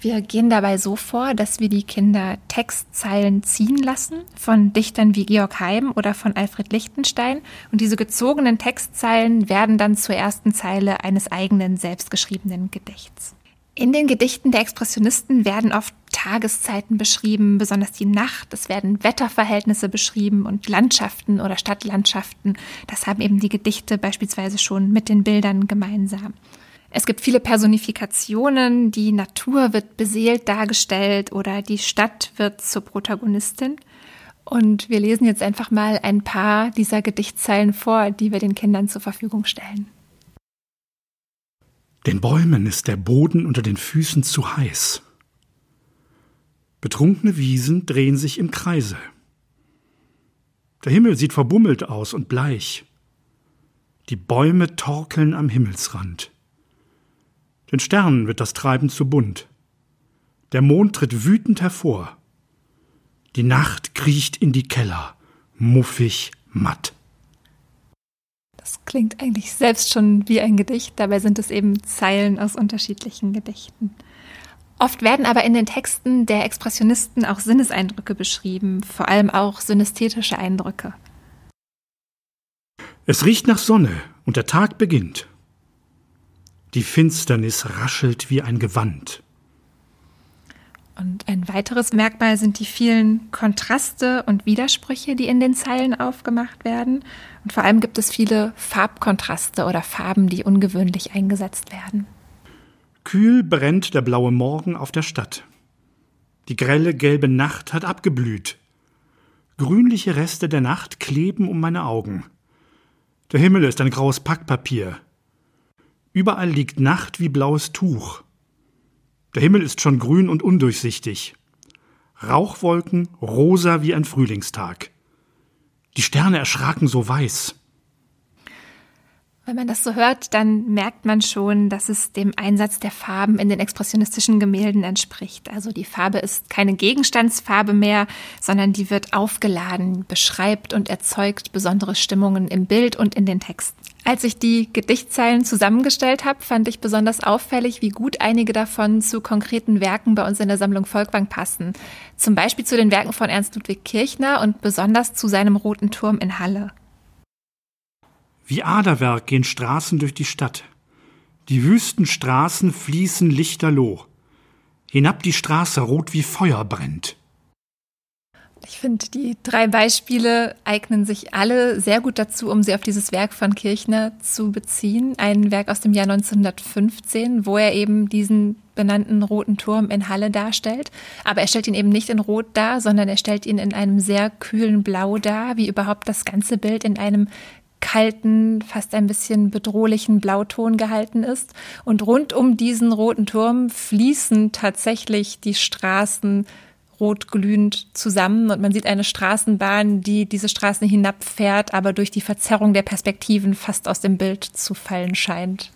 Wir gehen dabei so vor, dass wir die Kinder Textzeilen ziehen lassen von Dichtern wie Georg Heim oder von Alfred Lichtenstein und diese gezogenen Textzeilen werden dann zur ersten Zeile eines eigenen selbstgeschriebenen Gedichts. In den Gedichten der Expressionisten werden oft Tageszeiten beschrieben, besonders die Nacht. Es werden Wetterverhältnisse beschrieben und Landschaften oder Stadtlandschaften. Das haben eben die Gedichte beispielsweise schon mit den Bildern gemeinsam. Es gibt viele Personifikationen, die Natur wird beseelt dargestellt oder die Stadt wird zur Protagonistin. Und wir lesen jetzt einfach mal ein paar dieser Gedichtzeilen vor, die wir den Kindern zur Verfügung stellen. Den Bäumen ist der Boden unter den Füßen zu heiß. Betrunkene Wiesen drehen sich im Kreise. Der Himmel sieht verbummelt aus und bleich. Die Bäume torkeln am Himmelsrand. Den Sternen wird das Treiben zu bunt. Der Mond tritt wütend hervor. Die Nacht kriecht in die Keller, muffig, matt. Das klingt eigentlich selbst schon wie ein Gedicht, dabei sind es eben Zeilen aus unterschiedlichen Gedichten. Oft werden aber in den Texten der Expressionisten auch Sinneseindrücke beschrieben, vor allem auch synästhetische Eindrücke. Es riecht nach Sonne und der Tag beginnt. Die Finsternis raschelt wie ein Gewand. Und ein weiteres Merkmal sind die vielen Kontraste und Widersprüche, die in den Zeilen aufgemacht werden. Und vor allem gibt es viele Farbkontraste oder Farben, die ungewöhnlich eingesetzt werden. Kühl brennt der blaue Morgen auf der Stadt. Die grelle gelbe Nacht hat abgeblüht. Grünliche Reste der Nacht kleben um meine Augen. Der Himmel ist ein graues Packpapier. Überall liegt Nacht wie blaues Tuch. Der Himmel ist schon grün und undurchsichtig. Rauchwolken rosa wie ein Frühlingstag. Die Sterne erschraken so weiß. Wenn man das so hört, dann merkt man schon, dass es dem Einsatz der Farben in den expressionistischen Gemälden entspricht. Also die Farbe ist keine Gegenstandsfarbe mehr, sondern die wird aufgeladen, beschreibt und erzeugt besondere Stimmungen im Bild und in den Texten. Als ich die Gedichtzeilen zusammengestellt habe, fand ich besonders auffällig, wie gut einige davon zu konkreten Werken bei uns in der Sammlung Volkwang passen. Zum Beispiel zu den Werken von Ernst Ludwig Kirchner und besonders zu seinem Roten Turm in Halle. Wie Aderwerk gehen Straßen durch die Stadt. Die wüsten Straßen fließen lichterloh. Hinab die Straße rot wie Feuer brennt. Ich finde, die drei Beispiele eignen sich alle sehr gut dazu, um sie auf dieses Werk von Kirchner zu beziehen. Ein Werk aus dem Jahr 1915, wo er eben diesen benannten roten Turm in Halle darstellt. Aber er stellt ihn eben nicht in Rot dar, sondern er stellt ihn in einem sehr kühlen Blau dar, wie überhaupt das ganze Bild in einem kalten, fast ein bisschen bedrohlichen Blauton gehalten ist. Und rund um diesen roten Turm fließen tatsächlich die Straßen rotglühend zusammen und man sieht eine Straßenbahn, die diese Straßen hinabfährt, aber durch die Verzerrung der Perspektiven fast aus dem Bild zu fallen scheint.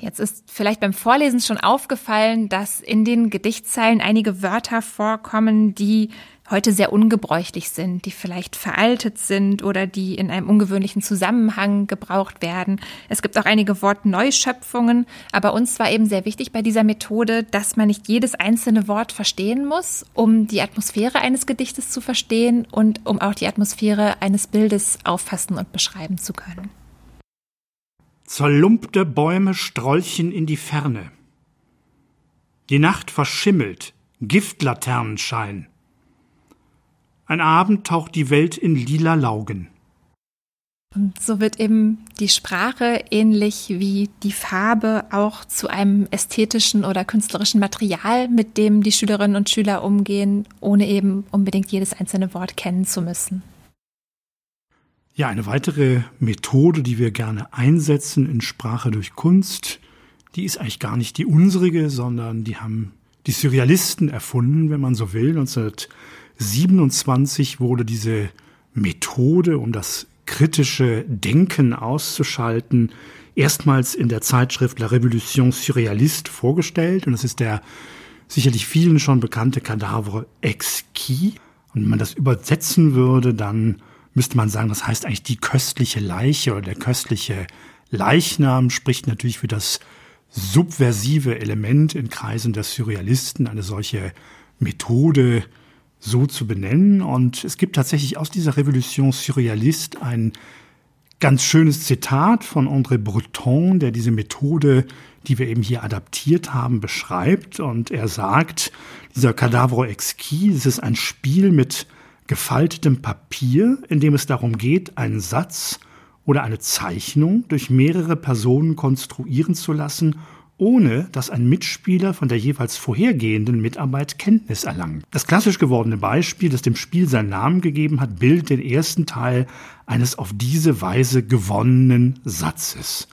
Jetzt ist vielleicht beim Vorlesen schon aufgefallen, dass in den Gedichtzeilen einige Wörter vorkommen, die heute sehr ungebräuchlich sind, die vielleicht veraltet sind oder die in einem ungewöhnlichen Zusammenhang gebraucht werden. Es gibt auch einige Wortneuschöpfungen, aber uns war eben sehr wichtig bei dieser Methode, dass man nicht jedes einzelne Wort verstehen muss, um die Atmosphäre eines Gedichtes zu verstehen und um auch die Atmosphäre eines Bildes auffassen und beschreiben zu können. Zerlumpte Bäume strolchen in die Ferne. Die Nacht verschimmelt, Giftlaternenschein. Ein Abend taucht die Welt in lila Laugen. Und so wird eben die Sprache ähnlich wie die Farbe auch zu einem ästhetischen oder künstlerischen Material, mit dem die Schülerinnen und Schüler umgehen, ohne eben unbedingt jedes einzelne Wort kennen zu müssen. Ja, eine weitere Methode, die wir gerne einsetzen in Sprache durch Kunst, die ist eigentlich gar nicht die unsrige, sondern die haben die Surrealisten erfunden, wenn man so will. 1927 wurde diese Methode, um das kritische Denken auszuschalten, erstmals in der Zeitschrift La Révolution Surréaliste vorgestellt. Und das ist der sicherlich vielen schon bekannte Cadavre exquis. Und wenn man das übersetzen würde, dann müsste man sagen, das heißt eigentlich die köstliche Leiche oder der köstliche Leichnam spricht natürlich für das subversive Element in Kreisen der Surrealisten, eine solche Methode so zu benennen. Und es gibt tatsächlich aus dieser Revolution Surrealiste ein ganz schönes Zitat von André Breton, der diese Methode, die wir eben hier adaptiert haben, beschreibt. Und er sagt, dieser Cadavre exquis, es ist ein Spiel mit gefaltetem Papier, in dem es darum geht, einen Satz oder eine Zeichnung durch mehrere Personen konstruieren zu lassen, ohne dass ein Mitspieler von der jeweils vorhergehenden Mitarbeit Kenntnis erlangt. Das klassisch gewordene Beispiel, das dem Spiel seinen Namen gegeben hat, bildet den ersten Teil eines auf diese Weise gewonnenen Satzes.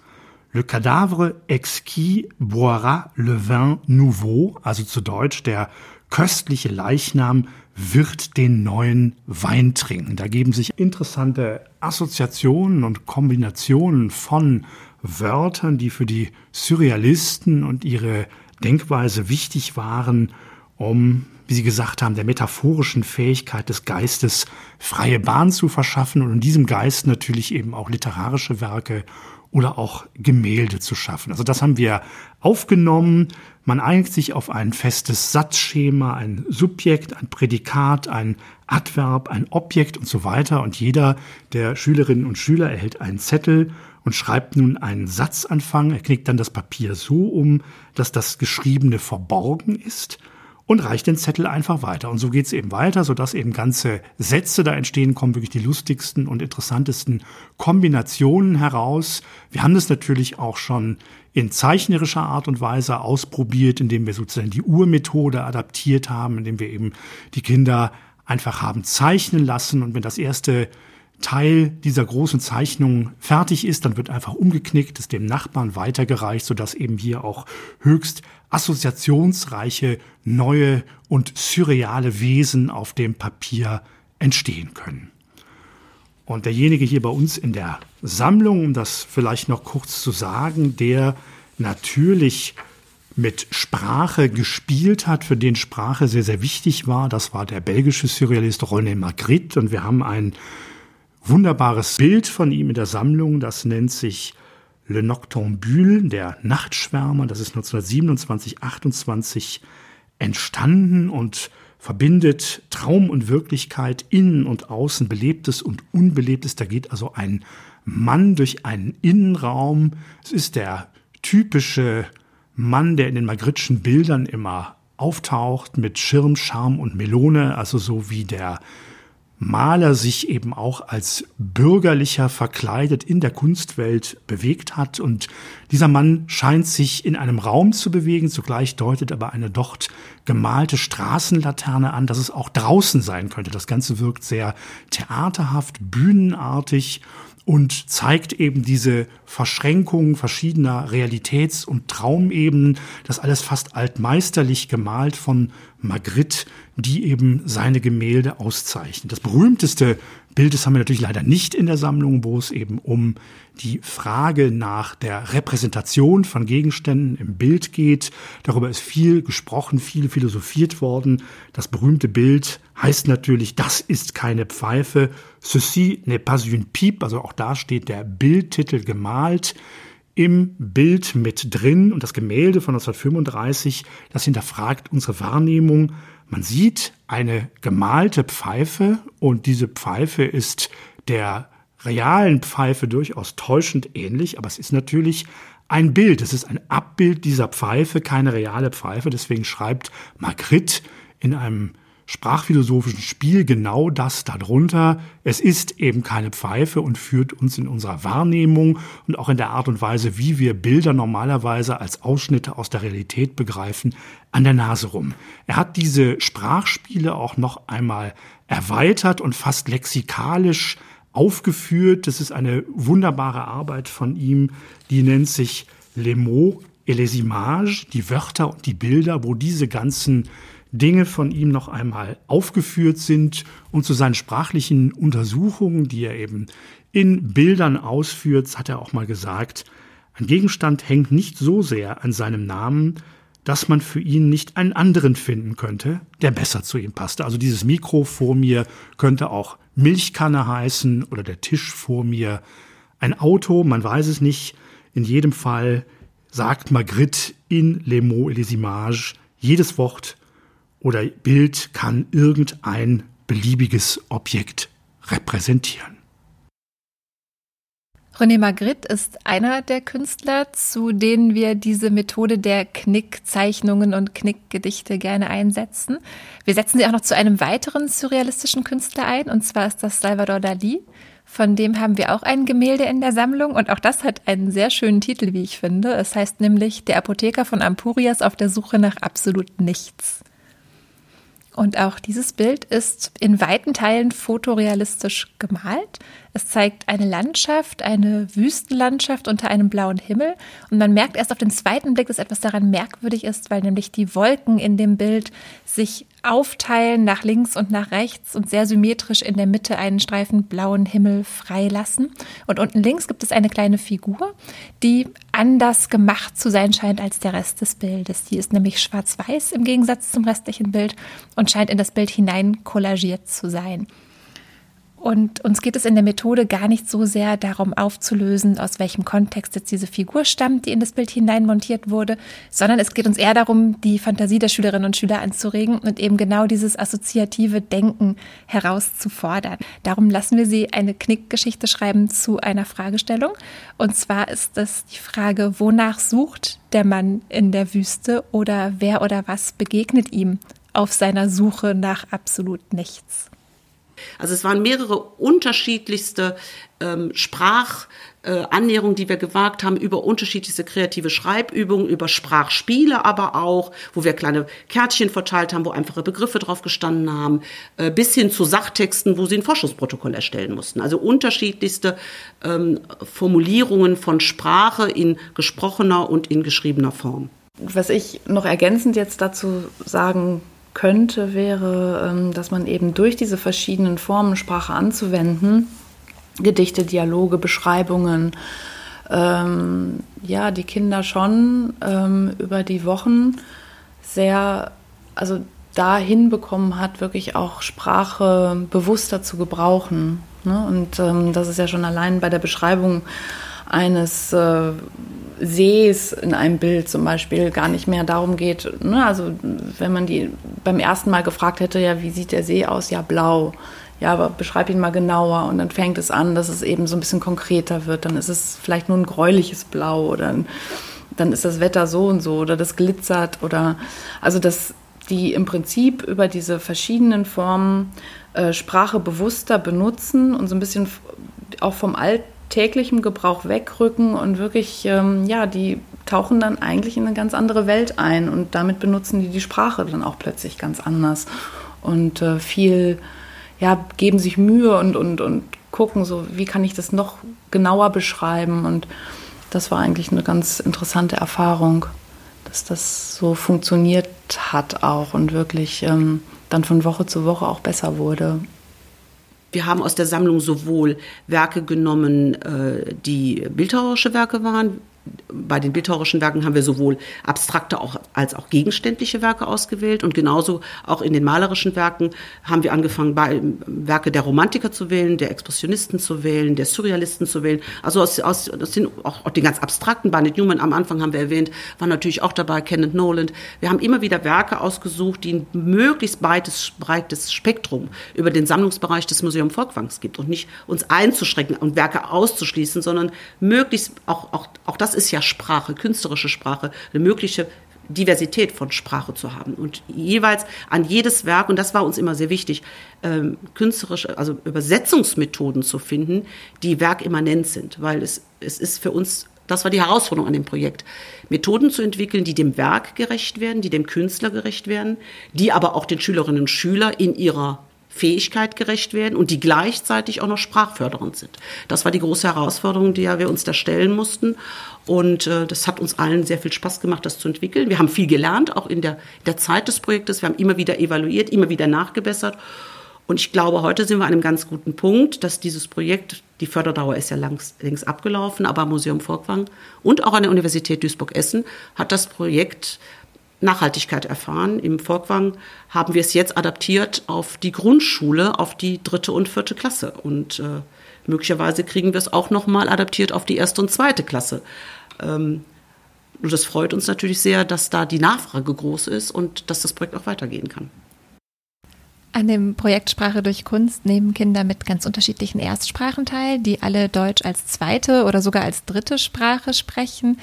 Le cadavre exquis boira le vin nouveau, also zu Deutsch der köstliche Leichnam wird den neuen Wein trinken. Da geben sich interessante Assoziationen und Kombinationen von Wörtern, die für die Surrealisten und ihre Denkweise wichtig waren, um, wie Sie gesagt haben, der metaphorischen Fähigkeit des Geistes freie Bahn zu verschaffen und in diesem Geist natürlich eben auch literarische Werke oder auch Gemälde zu schaffen. Also das haben wir aufgenommen. Man einigt sich auf ein festes Satzschema, ein Subjekt, ein Prädikat, ein Adverb, ein Objekt und so weiter. Und jeder der Schülerinnen und Schüler erhält einen Zettel und schreibt nun einen Satzanfang. Er knickt dann das Papier so um, dass das Geschriebene verborgen ist und reicht den Zettel einfach weiter. Und so geht's eben weiter, sodass eben ganze Sätze da entstehen, kommen wirklich die lustigsten und interessantesten Kombinationen heraus. Wir haben das natürlich auch schon in zeichnerischer Art und Weise ausprobiert, indem wir sozusagen die Urmethode adaptiert haben, indem wir eben die Kinder einfach haben zeichnen lassen. Und wenn das erste Teil dieser großen Zeichnung fertig ist, dann wird einfach umgeknickt, ist dem Nachbarn weitergereicht, sodass eben hier auch höchst assoziationsreiche, neue und surreale Wesen auf dem Papier entstehen können. Und derjenige hier bei uns in der Sammlung, um das vielleicht noch kurz zu sagen, der natürlich mit Sprache gespielt hat, für den Sprache sehr, sehr wichtig war, das war der belgische Surrealist René Magritte. Und wir haben ein wunderbares Bild von ihm in der Sammlung, das nennt sich Le Noctambule, der Nachtschwärmer. Das ist 1927, 28 entstanden und verbindet Traum und Wirklichkeit, innen und außen, belebtes und unbelebtes. Da geht also ein Mann durch einen Innenraum. Es ist der typische Mann, der in den Magritte'schen Bildern immer auftaucht mit Schirm, Charme und Melone, also so wie der Maler sich eben auch als bürgerlicher verkleidet in der Kunstwelt bewegt hat. Und dieser Mann scheint sich in einem Raum zu bewegen. Zugleich deutet aber eine dort gemalte Straßenlaterne an, dass es auch draußen sein könnte. Das Ganze wirkt sehr theaterhaft, bühnenartig und zeigt eben diese Verschränkung verschiedener Realitäts- und Traumebenen, das alles fast altmeisterlich gemalt von Magritte, die eben seine Gemälde auszeichnen. Das berühmteste Bild, das haben wir natürlich leider nicht in der Sammlung, wo es eben um die Frage nach der Repräsentation von Gegenständen im Bild geht. Darüber ist viel gesprochen, viel philosophiert worden. Das berühmte Bild heißt natürlich, das ist keine Pfeife. Ceci n'est pas une pipe. Also auch da steht der Bildtitel gemalt im Bild mit drin und das Gemälde von 1935, das hinterfragt unsere Wahrnehmung man sieht eine gemalte Pfeife und diese Pfeife ist der realen Pfeife durchaus täuschend ähnlich, aber es ist natürlich ein Bild. Es ist ein Abbild dieser Pfeife, keine reale Pfeife. Deswegen schreibt Magritte in einem sprachphilosophischen Spiel genau das darunter. Es ist eben keine Pfeife und führt uns in unserer Wahrnehmung und auch in der Art und Weise, wie wir Bilder normalerweise als Ausschnitte aus der Realität begreifen, an der Nase rum. Er hat diese Sprachspiele auch noch einmal erweitert und fast lexikalisch aufgeführt. Das ist eine wunderbare Arbeit von ihm, die nennt sich Les mots et les images, die Wörter und die Bilder, wo diese ganzen Dinge von ihm noch einmal aufgeführt sind und zu seinen sprachlichen Untersuchungen, die er eben in Bildern ausführt, hat er auch mal gesagt, ein Gegenstand hängt nicht so sehr an seinem Namen, dass man für ihn nicht einen anderen finden könnte, der besser zu ihm passte. Also dieses Mikro vor mir könnte auch Milchkanne heißen oder der Tisch vor mir ein Auto, man weiß es nicht. In jedem Fall sagt Magritte in Les mots et les images, jedes Wort oder Bild kann irgendein beliebiges Objekt repräsentieren. René Magritte ist einer der Künstler, zu denen wir diese Methode der Knickzeichnungen und Knickgedichte gerne einsetzen. Wir setzen sie auch noch zu einem weiteren surrealistischen Künstler ein, und zwar ist das Salvador Dali. Von dem haben wir auch ein Gemälde in der Sammlung und auch das hat einen sehr schönen Titel, wie ich finde. Es heißt nämlich Der Apotheker von Ampurias auf der Suche nach absolut nichts. Und auch dieses Bild ist in weiten Teilen fotorealistisch gemalt. Es zeigt eine Landschaft, eine Wüstenlandschaft unter einem blauen Himmel. Und man merkt erst auf den zweiten Blick, dass etwas daran merkwürdig ist, weil nämlich die Wolken in dem Bild sich aufteilen nach links und nach rechts und sehr symmetrisch in der Mitte einen Streifen blauen Himmel freilassen. Und unten links gibt es eine kleine Figur, die anders gemacht zu sein scheint als der Rest des Bildes. Die ist nämlich schwarz-weiß im Gegensatz zum restlichen Bild und scheint in das Bild hinein kollagiert zu sein. Und uns geht es in der Methode gar nicht so sehr darum aufzulösen, aus welchem Kontext jetzt diese Figur stammt, die in das Bild hinein montiert wurde, sondern es geht uns eher darum, die Fantasie der Schülerinnen und Schüler anzuregen und eben genau dieses assoziative Denken herauszufordern. Darum lassen wir sie eine Knickgeschichte schreiben zu einer Fragestellung. Und zwar ist das die Frage, wonach sucht der Mann in der Wüste oder wer oder was begegnet ihm auf seiner Suche nach absolut nichts? Also es waren mehrere unterschiedlichste ähm, Sprachannäherungen, äh, die wir gewagt haben, über unterschiedlichste kreative Schreibübungen, über Sprachspiele aber auch, wo wir kleine Kärtchen verteilt haben, wo einfache Begriffe drauf gestanden haben, äh, bis hin zu Sachtexten, wo sie ein Vorschussprotokoll erstellen mussten. Also unterschiedlichste ähm, Formulierungen von Sprache in gesprochener und in geschriebener Form. Was ich noch ergänzend jetzt dazu sagen könnte, wäre, ähm, dass man eben durch diese verschiedenen Formen Sprache anzuwenden, Gedichte, Dialoge, Beschreibungen, ähm, ja, die Kinder schon ähm, über die Wochen sehr, also dahin bekommen hat, wirklich auch Sprache bewusster zu gebrauchen. Ne? Und ähm, das ist ja schon allein bei der Beschreibung eines äh, Sees in einem Bild zum Beispiel gar nicht mehr darum geht. Ne? Also wenn man die beim ersten Mal gefragt hätte, ja, wie sieht der See aus? Ja, blau. Ja, aber beschreib ihn mal genauer und dann fängt es an, dass es eben so ein bisschen konkreter wird. Dann ist es vielleicht nur ein gräuliches Blau oder ein, dann ist das Wetter so und so oder das glitzert oder also dass die im Prinzip über diese verschiedenen Formen äh, Sprache bewusster benutzen und so ein bisschen auch vom Alt täglichem Gebrauch wegrücken und wirklich, ähm, ja, die tauchen dann eigentlich in eine ganz andere Welt ein. Und damit benutzen die die Sprache dann auch plötzlich ganz anders. Und äh, viel, ja, geben sich Mühe und, und, und gucken, so wie kann ich das noch genauer beschreiben? Und das war eigentlich eine ganz interessante Erfahrung, dass das so funktioniert hat auch und wirklich ähm, dann von Woche zu Woche auch besser wurde. Wir haben aus der Sammlung sowohl Werke genommen, äh, die bildhauerische Werke waren, bei den bildhauerischen Werken haben wir sowohl abstrakte auch, als auch gegenständliche Werke ausgewählt und genauso auch in den malerischen Werken haben wir angefangen, bei, Werke der Romantiker zu wählen, der Expressionisten zu wählen, der Surrealisten zu wählen. Also aus, aus, aus den, auch, auch den ganz abstrakten, Barnett Newman am Anfang haben wir erwähnt, war natürlich auch dabei, Kenneth Noland. Wir haben immer wieder Werke ausgesucht, die ein möglichst breites, breites Spektrum über den Sammlungsbereich des Museum Volkwangs gibt und nicht uns einzuschränken und Werke auszuschließen, sondern möglichst auch, auch, auch das ist ja Sprache, künstlerische Sprache, eine mögliche Diversität von Sprache zu haben. Und jeweils an jedes Werk, und das war uns immer sehr wichtig, ähm, künstlerische, also Übersetzungsmethoden zu finden, die werkimmanent sind, weil es, es ist für uns, das war die Herausforderung an dem Projekt, Methoden zu entwickeln, die dem Werk gerecht werden, die dem Künstler gerecht werden, die aber auch den Schülerinnen und Schülern in ihrer Fähigkeit gerecht werden und die gleichzeitig auch noch sprachfördernd sind. Das war die große Herausforderung, die ja wir uns da stellen mussten. Und äh, das hat uns allen sehr viel Spaß gemacht, das zu entwickeln. Wir haben viel gelernt, auch in der, der Zeit des Projektes. Wir haben immer wieder evaluiert, immer wieder nachgebessert. Und ich glaube, heute sind wir an einem ganz guten Punkt, dass dieses Projekt, die Förderdauer ist ja längst, längst abgelaufen, aber Museum Volkwang und auch an der Universität Duisburg-Essen hat das Projekt Nachhaltigkeit erfahren. Im Volkwang haben wir es jetzt adaptiert auf die Grundschule, auf die dritte und vierte Klasse. Und äh, möglicherweise kriegen wir es auch noch mal adaptiert auf die erste und zweite Klasse. Ähm, und das freut uns natürlich sehr, dass da die Nachfrage groß ist und dass das Projekt auch weitergehen kann. An dem Projekt Sprache durch Kunst nehmen Kinder mit ganz unterschiedlichen Erstsprachen teil, die alle Deutsch als zweite oder sogar als dritte Sprache sprechen.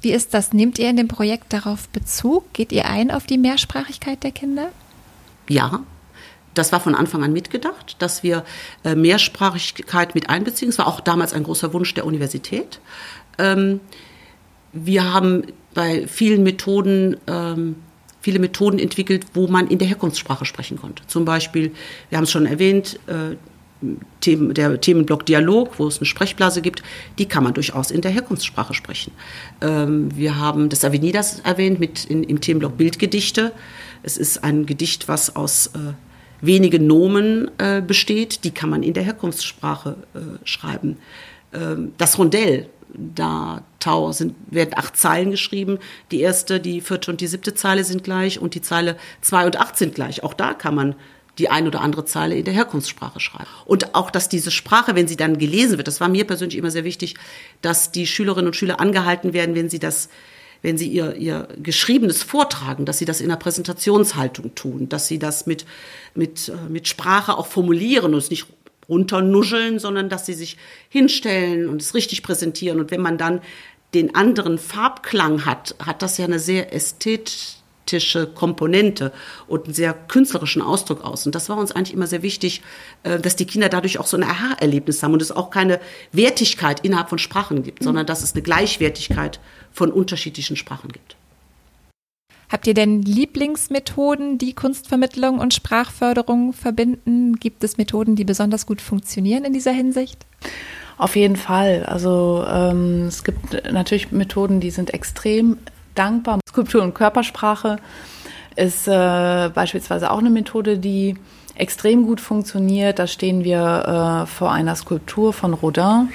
Wie ist das? Nehmt ihr in dem Projekt darauf Bezug? Geht ihr ein auf die Mehrsprachigkeit der Kinder? Ja, das war von Anfang an mitgedacht, dass wir äh, Mehrsprachigkeit mit einbeziehen. Es war auch damals ein großer Wunsch der Universität. Ähm, wir haben bei vielen Methoden ähm, viele Methoden entwickelt, wo man in der Herkunftssprache sprechen konnte. Zum Beispiel, wir haben es schon erwähnt, äh, Der Themenblock Dialog, wo es eine Sprechblase gibt, die kann man durchaus in der Herkunftssprache sprechen. Ähm, wir haben das Avenidas erwähnt mit in, im Themenblock Bildgedichte. Es ist ein Gedicht, was aus äh, wenigen Nomen äh, besteht, die kann man in der Herkunftssprache äh, schreiben. Ähm, das Rondell da Tau sind, werden acht Zeilen geschrieben. Die erste, die vierte und die siebte Zeile sind gleich und die Zeile zwei und acht sind gleich. Auch da kann man die ein oder andere Zeile in der Herkunftssprache schreiben. Und auch, dass diese Sprache, wenn sie dann gelesen wird, das war mir persönlich immer sehr wichtig, dass die Schülerinnen und Schüler angehalten werden, wenn sie das wenn sie ihr, ihr Geschriebenes vortragen, dass sie das in der Präsentationshaltung tun, dass sie das mit, mit, äh, mit Sprache auch formulieren und es nicht runternuscheln, sondern dass sie sich hinstellen und es richtig präsentieren. Und wenn man dann den anderen Farbklang hat, hat das ja eine sehr ästhetische Komponente und einen sehr künstlerischen Ausdruck aus. Und das war uns eigentlich immer sehr wichtig, äh, dass die Kinder dadurch auch so ein Aha-Erlebnis haben und es auch keine Wertigkeit innerhalb von Sprachen gibt, sondern dass es eine Gleichwertigkeit von unterschiedlichen Sprachen gibt. Habt ihr denn Lieblingsmethoden, die Kunstvermittlung und Sprachförderung verbinden? Gibt es Methoden, die besonders gut funktionieren in dieser Hinsicht? Auf jeden Fall. Also ähm, es gibt natürlich Methoden, die sind extrem dankbar. Skulptur und Körpersprache ist äh, beispielsweise auch eine Methode, die extrem gut funktioniert. Da stehen wir äh, vor einer Skulptur von Rodin,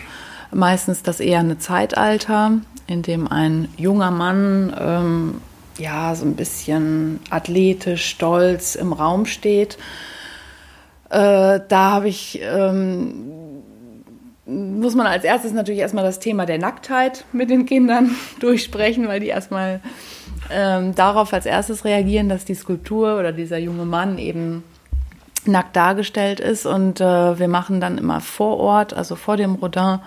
meistens das eher eine Zeitalter, in dem ein junger Mann ähm, ja, so ein bisschen athletisch, stolz im Raum steht. Äh, da habe ich, ähm, muss man als erstes natürlich erstmal das Thema der Nacktheit mit den Kindern durchsprechen, weil die erstmal ähm, darauf als erstes reagieren, dass die Skulptur oder dieser junge Mann eben nackt dargestellt ist. Und äh, wir machen dann immer vor Ort, also vor dem Rodin,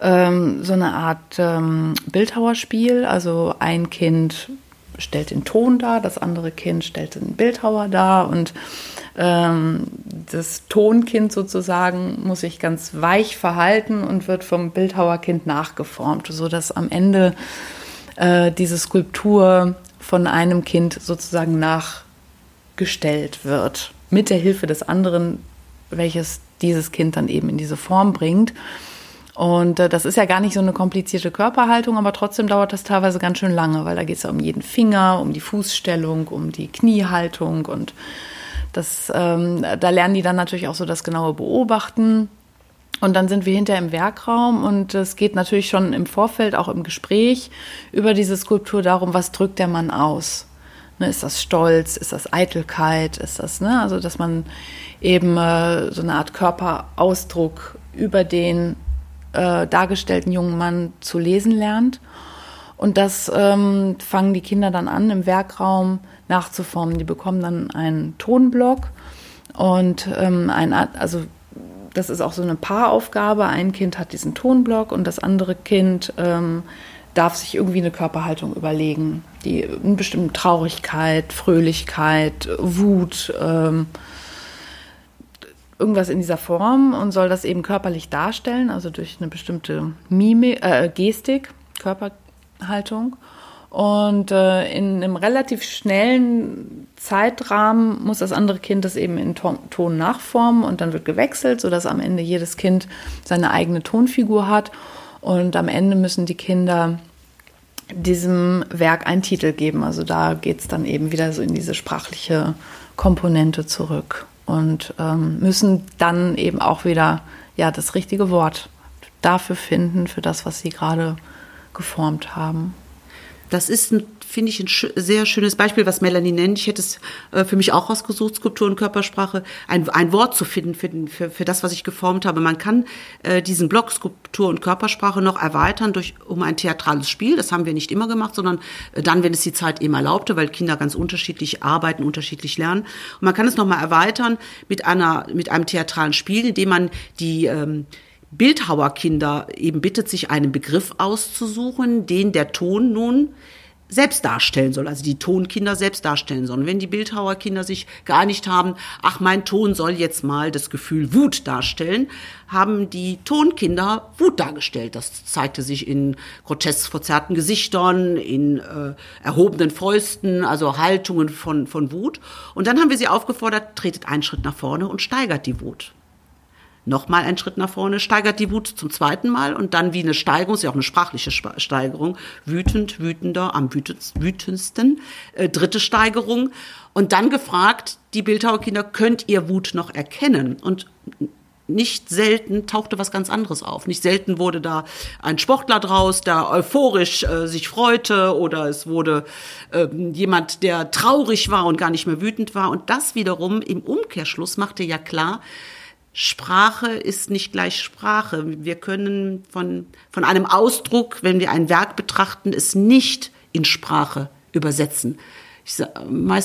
ähm, so eine Art ähm, Bildhauerspiel. Also ein Kind stellt den Ton dar, das andere Kind stellt den Bildhauer dar und ähm, das Tonkind sozusagen muss sich ganz weich verhalten und wird vom Bildhauerkind nachgeformt, sodass am Ende äh, diese Skulptur von einem Kind sozusagen nachgestellt wird, mit der Hilfe des anderen, welches dieses Kind dann eben in diese Form bringt. Und äh, das ist ja gar nicht so eine komplizierte Körperhaltung, aber trotzdem dauert das teilweise ganz schön lange, weil da geht es ja um jeden Finger, um die Fußstellung, um die Kniehaltung und das, ähm, da lernen die dann natürlich auch so das genaue Beobachten. Und dann sind wir hinterher im Werkraum und es geht natürlich schon im Vorfeld, auch im Gespräch über diese Skulptur darum, was drückt der Mann aus? Ne, ist das Stolz? Ist das Eitelkeit? Ist das, ne? Also, dass man eben äh, so eine Art Körperausdruck über den äh, dargestellten jungen Mann zu lesen lernt. Und das ähm, fangen die Kinder dann an, im Werkraum nachzuformen. Die bekommen dann einen Tonblock und ähm, ein, also das ist auch so eine Paaraufgabe. Ein Kind hat diesen Tonblock und das andere Kind ähm, darf sich irgendwie eine Körperhaltung überlegen, die eine bestimmte Traurigkeit, Fröhlichkeit, Wut, ähm, irgendwas in dieser Form und soll das eben körperlich darstellen, also durch eine bestimmte Mimik, äh, Gestik, Körperhaltung. Und äh, in einem relativ schnellen Zeitrahmen muss das andere Kind das eben in Ton, nachformen und dann wird gewechselt, sodass am Ende jedes Kind seine eigene Tonfigur hat. Und am Ende müssen die Kinder diesem Werk einen Titel geben. Also da geht es dann eben wieder so in diese sprachliche Komponente zurück und ähm, müssen dann eben auch wieder ja das richtige Wort dafür finden, für das, was sie gerade geformt haben. Das ist finde ich ein sch sehr schönes Beispiel, was Melanie nennt. Ich hätte es äh, für mich auch rausgesucht, Skulptur und Körpersprache, ein, ein Wort zu finden für, für, für das, was ich geformt habe. Man kann äh, diesen Block Skulptur und Körpersprache noch erweitern durch um ein theatrales Spiel. Das haben wir nicht immer gemacht, sondern äh, dann, wenn es die Zeit eben erlaubte, weil Kinder ganz unterschiedlich arbeiten, unterschiedlich lernen. Und man kann es nochmal erweitern mit einer mit einem theatralen Spiel, indem man die ähm, Bildhauerkinder eben bittet, sich einen Begriff auszusuchen, den der Ton nun selbst darstellen soll, also die Tonkinder selbst darstellen sollen. Wenn die Bildhauerkinder sich geeinigt haben, ach, mein Ton soll jetzt mal das Gefühl Wut darstellen, haben die Tonkinder Wut dargestellt. Das zeigte sich in grotesk verzerrten Gesichtern, in äh, erhobenen Fäusten, also Haltungen von, von Wut. Und dann haben wir sie aufgefordert, tretet einen Schritt nach vorne und steigert die Wut nochmal einen Schritt nach vorne, steigert die Wut zum zweiten Mal und dann wie eine Steigerung, ist ja auch eine sprachliche Steigerung, wütend, wütender, am wütendsten, äh, dritte Steigerung und dann gefragt, die Bildhauerkinder, könnt ihr Wut noch erkennen? Und nicht selten tauchte was ganz anderes auf. Nicht selten wurde da ein Sportler draus, der euphorisch äh, sich freute oder es wurde äh, jemand, der traurig war und gar nicht mehr wütend war. Und das wiederum im Umkehrschluss machte ja klar, Sprache ist nicht gleich Sprache. Wir können von, von einem Ausdruck, wenn wir ein Werk betrachten, es nicht in Sprache übersetzen. Ich,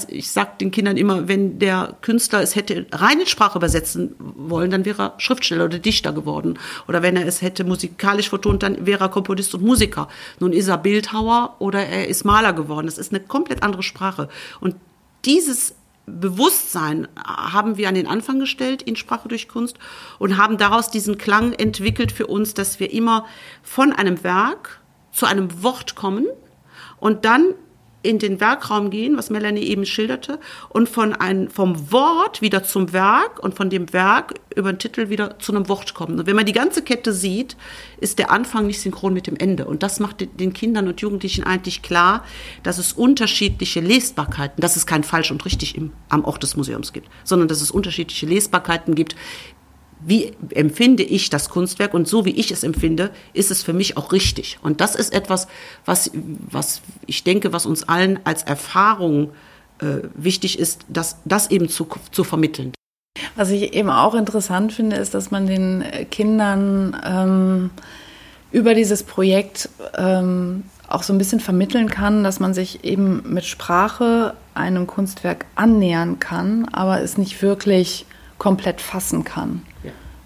ich sage den Kindern immer, wenn der Künstler es hätte rein in Sprache übersetzen wollen, dann wäre er Schriftsteller oder Dichter geworden. Oder wenn er es hätte musikalisch vertont, dann wäre er Komponist und Musiker. Nun ist er Bildhauer oder er ist Maler geworden. Das ist eine komplett andere Sprache. Und dieses Bewusstsein haben wir an den Anfang gestellt in Sprache durch Kunst und haben daraus diesen Klang entwickelt für uns, dass wir immer von einem Werk zu einem Wort kommen und dann in den Werkraum gehen, was Melanie eben schilderte, und von ein, vom Wort wieder zum Werk und von dem Werk über den Titel wieder zu einem Wort kommen. Und wenn man die ganze Kette sieht, ist der Anfang nicht synchron mit dem Ende. Und das macht den Kindern und Jugendlichen eigentlich klar, dass es unterschiedliche Lesbarkeiten, dass es kein falsch und richtig im, am Ort des Museums gibt, sondern dass es unterschiedliche Lesbarkeiten gibt, wie empfinde ich das Kunstwerk und so wie ich es empfinde, ist es für mich auch richtig. Und das ist etwas, was, was ich denke, was uns allen als Erfahrung äh, wichtig ist, das, das eben zu, zu vermitteln. Was ich eben auch interessant finde, ist, dass man den Kindern ähm, über dieses Projekt ähm, auch so ein bisschen vermitteln kann, dass man sich eben mit Sprache einem Kunstwerk annähern kann, aber es nicht wirklich komplett fassen kann.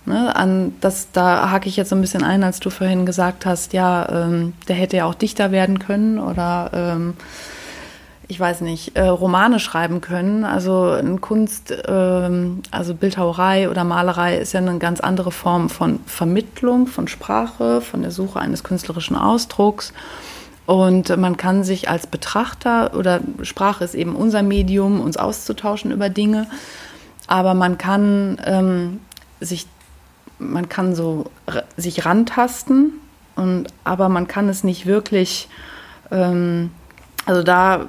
Ne, an das, da hake ich jetzt so ein bisschen ein, als du vorhin gesagt hast, ja, ähm, der hätte ja auch Dichter werden können oder ähm, ich weiß nicht, äh, Romane schreiben können. Also in Kunst, ähm, also Bildhauerei oder Malerei ist ja eine ganz andere Form von Vermittlung, von Sprache, von der Suche eines künstlerischen Ausdrucks. Und man kann sich als Betrachter oder Sprache ist eben unser Medium, uns auszutauschen über Dinge aber man kann ähm, sich, man kann so sich rantasten und aber man kann es nicht wirklich, ähm, also da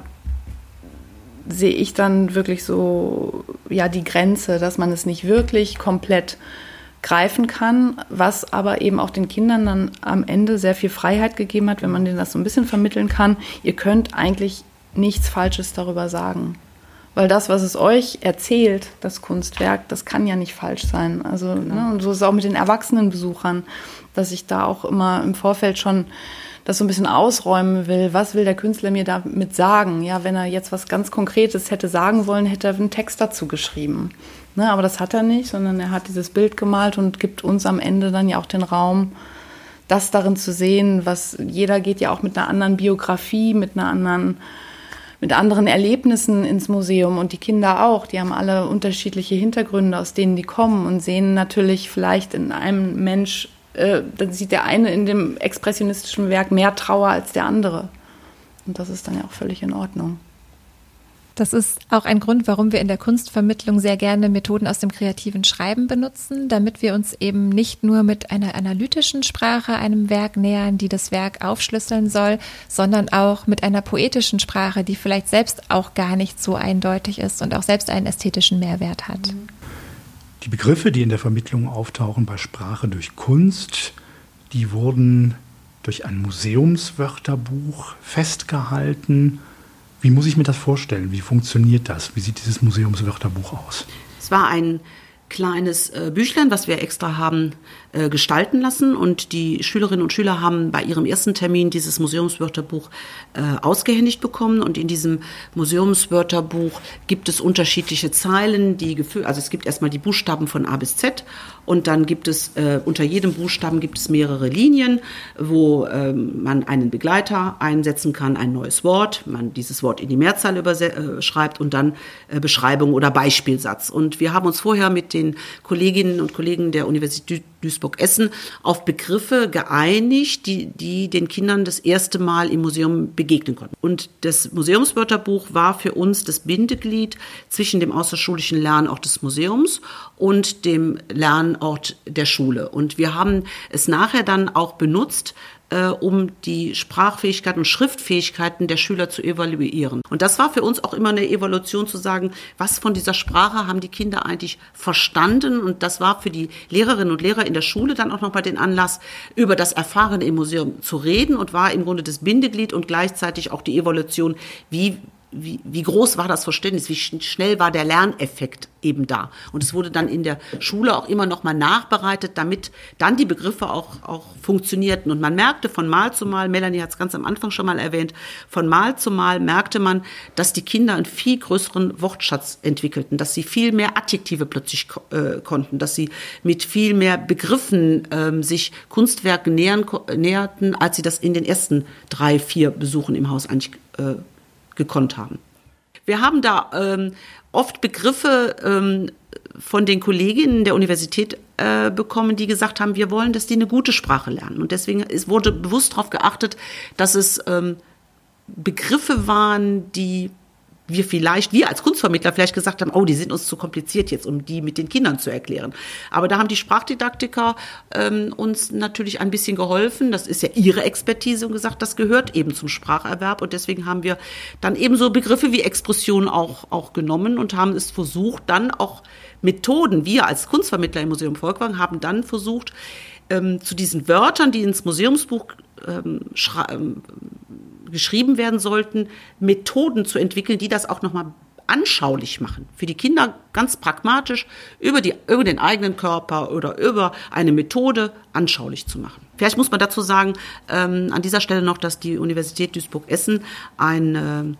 sehe ich dann wirklich so ja die Grenze, dass man es nicht wirklich komplett greifen kann, was aber eben auch den Kindern dann am Ende sehr viel Freiheit gegeben hat, wenn man denen das so ein bisschen vermitteln kann. Ihr könnt eigentlich nichts Falsches darüber sagen. Weil das, was es euch erzählt, das Kunstwerk, das kann ja nicht falsch sein. Also, ne, und so ist es auch mit den Erwachsenenbesuchern, dass ich da auch immer im Vorfeld schon das so ein bisschen ausräumen will. Was will der Künstler mir damit sagen? Ja, wenn er jetzt was ganz Konkretes hätte sagen wollen, hätte er einen Text dazu geschrieben. Ne, aber das hat er nicht, sondern er hat dieses Bild gemalt und gibt uns am Ende dann ja auch den Raum, das darin zu sehen, was jeder geht ja auch mit einer anderen Biografie, mit einer anderen mit anderen Erlebnissen ins Museum und die Kinder auch. Die haben alle unterschiedliche Hintergründe, aus denen die kommen und sehen natürlich vielleicht in einem Mensch, äh, dann sieht der eine in dem expressionistischen Werk mehr Trauer als der andere. Und das ist dann ja auch völlig in Ordnung. Das ist auch ein Grund, warum wir in der Kunstvermittlung sehr gerne Methoden aus dem kreativen Schreiben benutzen, damit wir uns eben nicht nur mit einer analytischen Sprache einem Werk nähern, die das Werk aufschlüsseln soll, sondern auch mit einer poetischen Sprache, die vielleicht selbst auch gar nicht so eindeutig ist und auch selbst einen ästhetischen Mehrwert hat. Die Begriffe, die in der Vermittlung auftauchen bei Sprache durch Kunst, die wurden durch ein Museumswörterbuch festgehalten wie muss ich mir das vorstellen? Wie funktioniert das? Wie sieht dieses Museumswörterbuch aus? Es war ein kleines äh, Büchlein, was wir extra haben äh, gestalten lassen. Und die Schülerinnen und Schüler haben bei ihrem ersten Termin dieses Museumswörterbuch äh, ausgehändigt bekommen. Und in diesem Museumswörterbuch gibt es unterschiedliche Zeilen, die also es gibt erstmal die Buchstaben von A bis Z und dann gibt es äh, unter jedem Buchstaben gibt es mehrere Linien, wo ähm, man einen Begleiter einsetzen kann, ein neues Wort, man dieses Wort in die Mehrzahl überschreibt äh, und dann äh, Beschreibung oder Beispielsatz. Und wir haben uns vorher mit den Kolleginnen und Kollegen der Universität Duisburg-Essen auf Begriffe geeinigt, die, die den Kindern das erste Mal im Museum begegnen konnten. Und das Museumswörterbuch war für uns das Bindeglied zwischen dem außerschulischen Lernort des Museums und dem Lernort der Schule. Und wir haben es nachher dann auch benutzt, äh, um die Sprachfähigkeiten und Schriftfähigkeiten der Schüler zu evaluieren. Und das war für uns auch immer eine Evaluation zu sagen, was von dieser Sprache haben die Kinder eigentlich verstanden. Und das war für die Lehrerinnen und Lehrer in der Schule dann auch nochmal den Anlass, über das Erfahrene im Museum zu reden und war im Grunde das Bindeglied und gleichzeitig auch die Evaluation, wie wie, wie groß war das Verständnis, wie schnell war der Lerneffekt eben da. Und es wurde dann in der Schule auch immer noch mal nachbereitet, damit dann die Begriffe auch, auch funktionierten. Und man merkte von Mal zu Mal, Melanie hat es ganz am Anfang schon mal erwähnt, von Mal zu Mal merkte man, dass die Kinder einen viel größeren Wortschatz entwickelten, dass sie viel mehr Adjektive plötzlich äh, konnten, dass sie mit viel mehr Begriffen ähm, sich Kunstwerken nähern, näherten, als sie das in den ersten drei, vier Besuchen im Haus eigentlich äh, gekonnt haben. Wir haben da ähm, oft Begriffe ähm, von den Kolleginnen der Universität äh, bekommen, die gesagt haben, wir wollen, dass die eine gute Sprache lernen. Und deswegen ist, wurde bewusst darauf geachtet, dass es ähm, Begriffe waren, die wir vielleicht, wir als Kunstvermittler vielleicht gesagt haben, oh, die sind uns zu kompliziert jetzt, um die mit den Kindern zu erklären. Aber da haben die Sprachdidaktiker ähm, uns natürlich ein bisschen geholfen. Das ist ja ihre Expertise und gesagt, das gehört eben zum Spracherwerb. Und deswegen haben wir dann eben so Begriffe wie Expression auch, auch genommen und haben es versucht, dann auch Methoden, wir als Kunstvermittler im Museum Volkwang haben dann versucht, ähm, zu diesen Wörtern, die ins Museumsbuch ähm, ähm geschrieben werden sollten, Methoden zu entwickeln, die das auch nochmal anschaulich machen. Für die Kinder ganz pragmatisch über, die, über den eigenen Körper oder über eine Methode anschaulich zu machen. Vielleicht muss man dazu sagen, ähm, an dieser Stelle noch, dass die Universität Duisburg-Essen ein äh,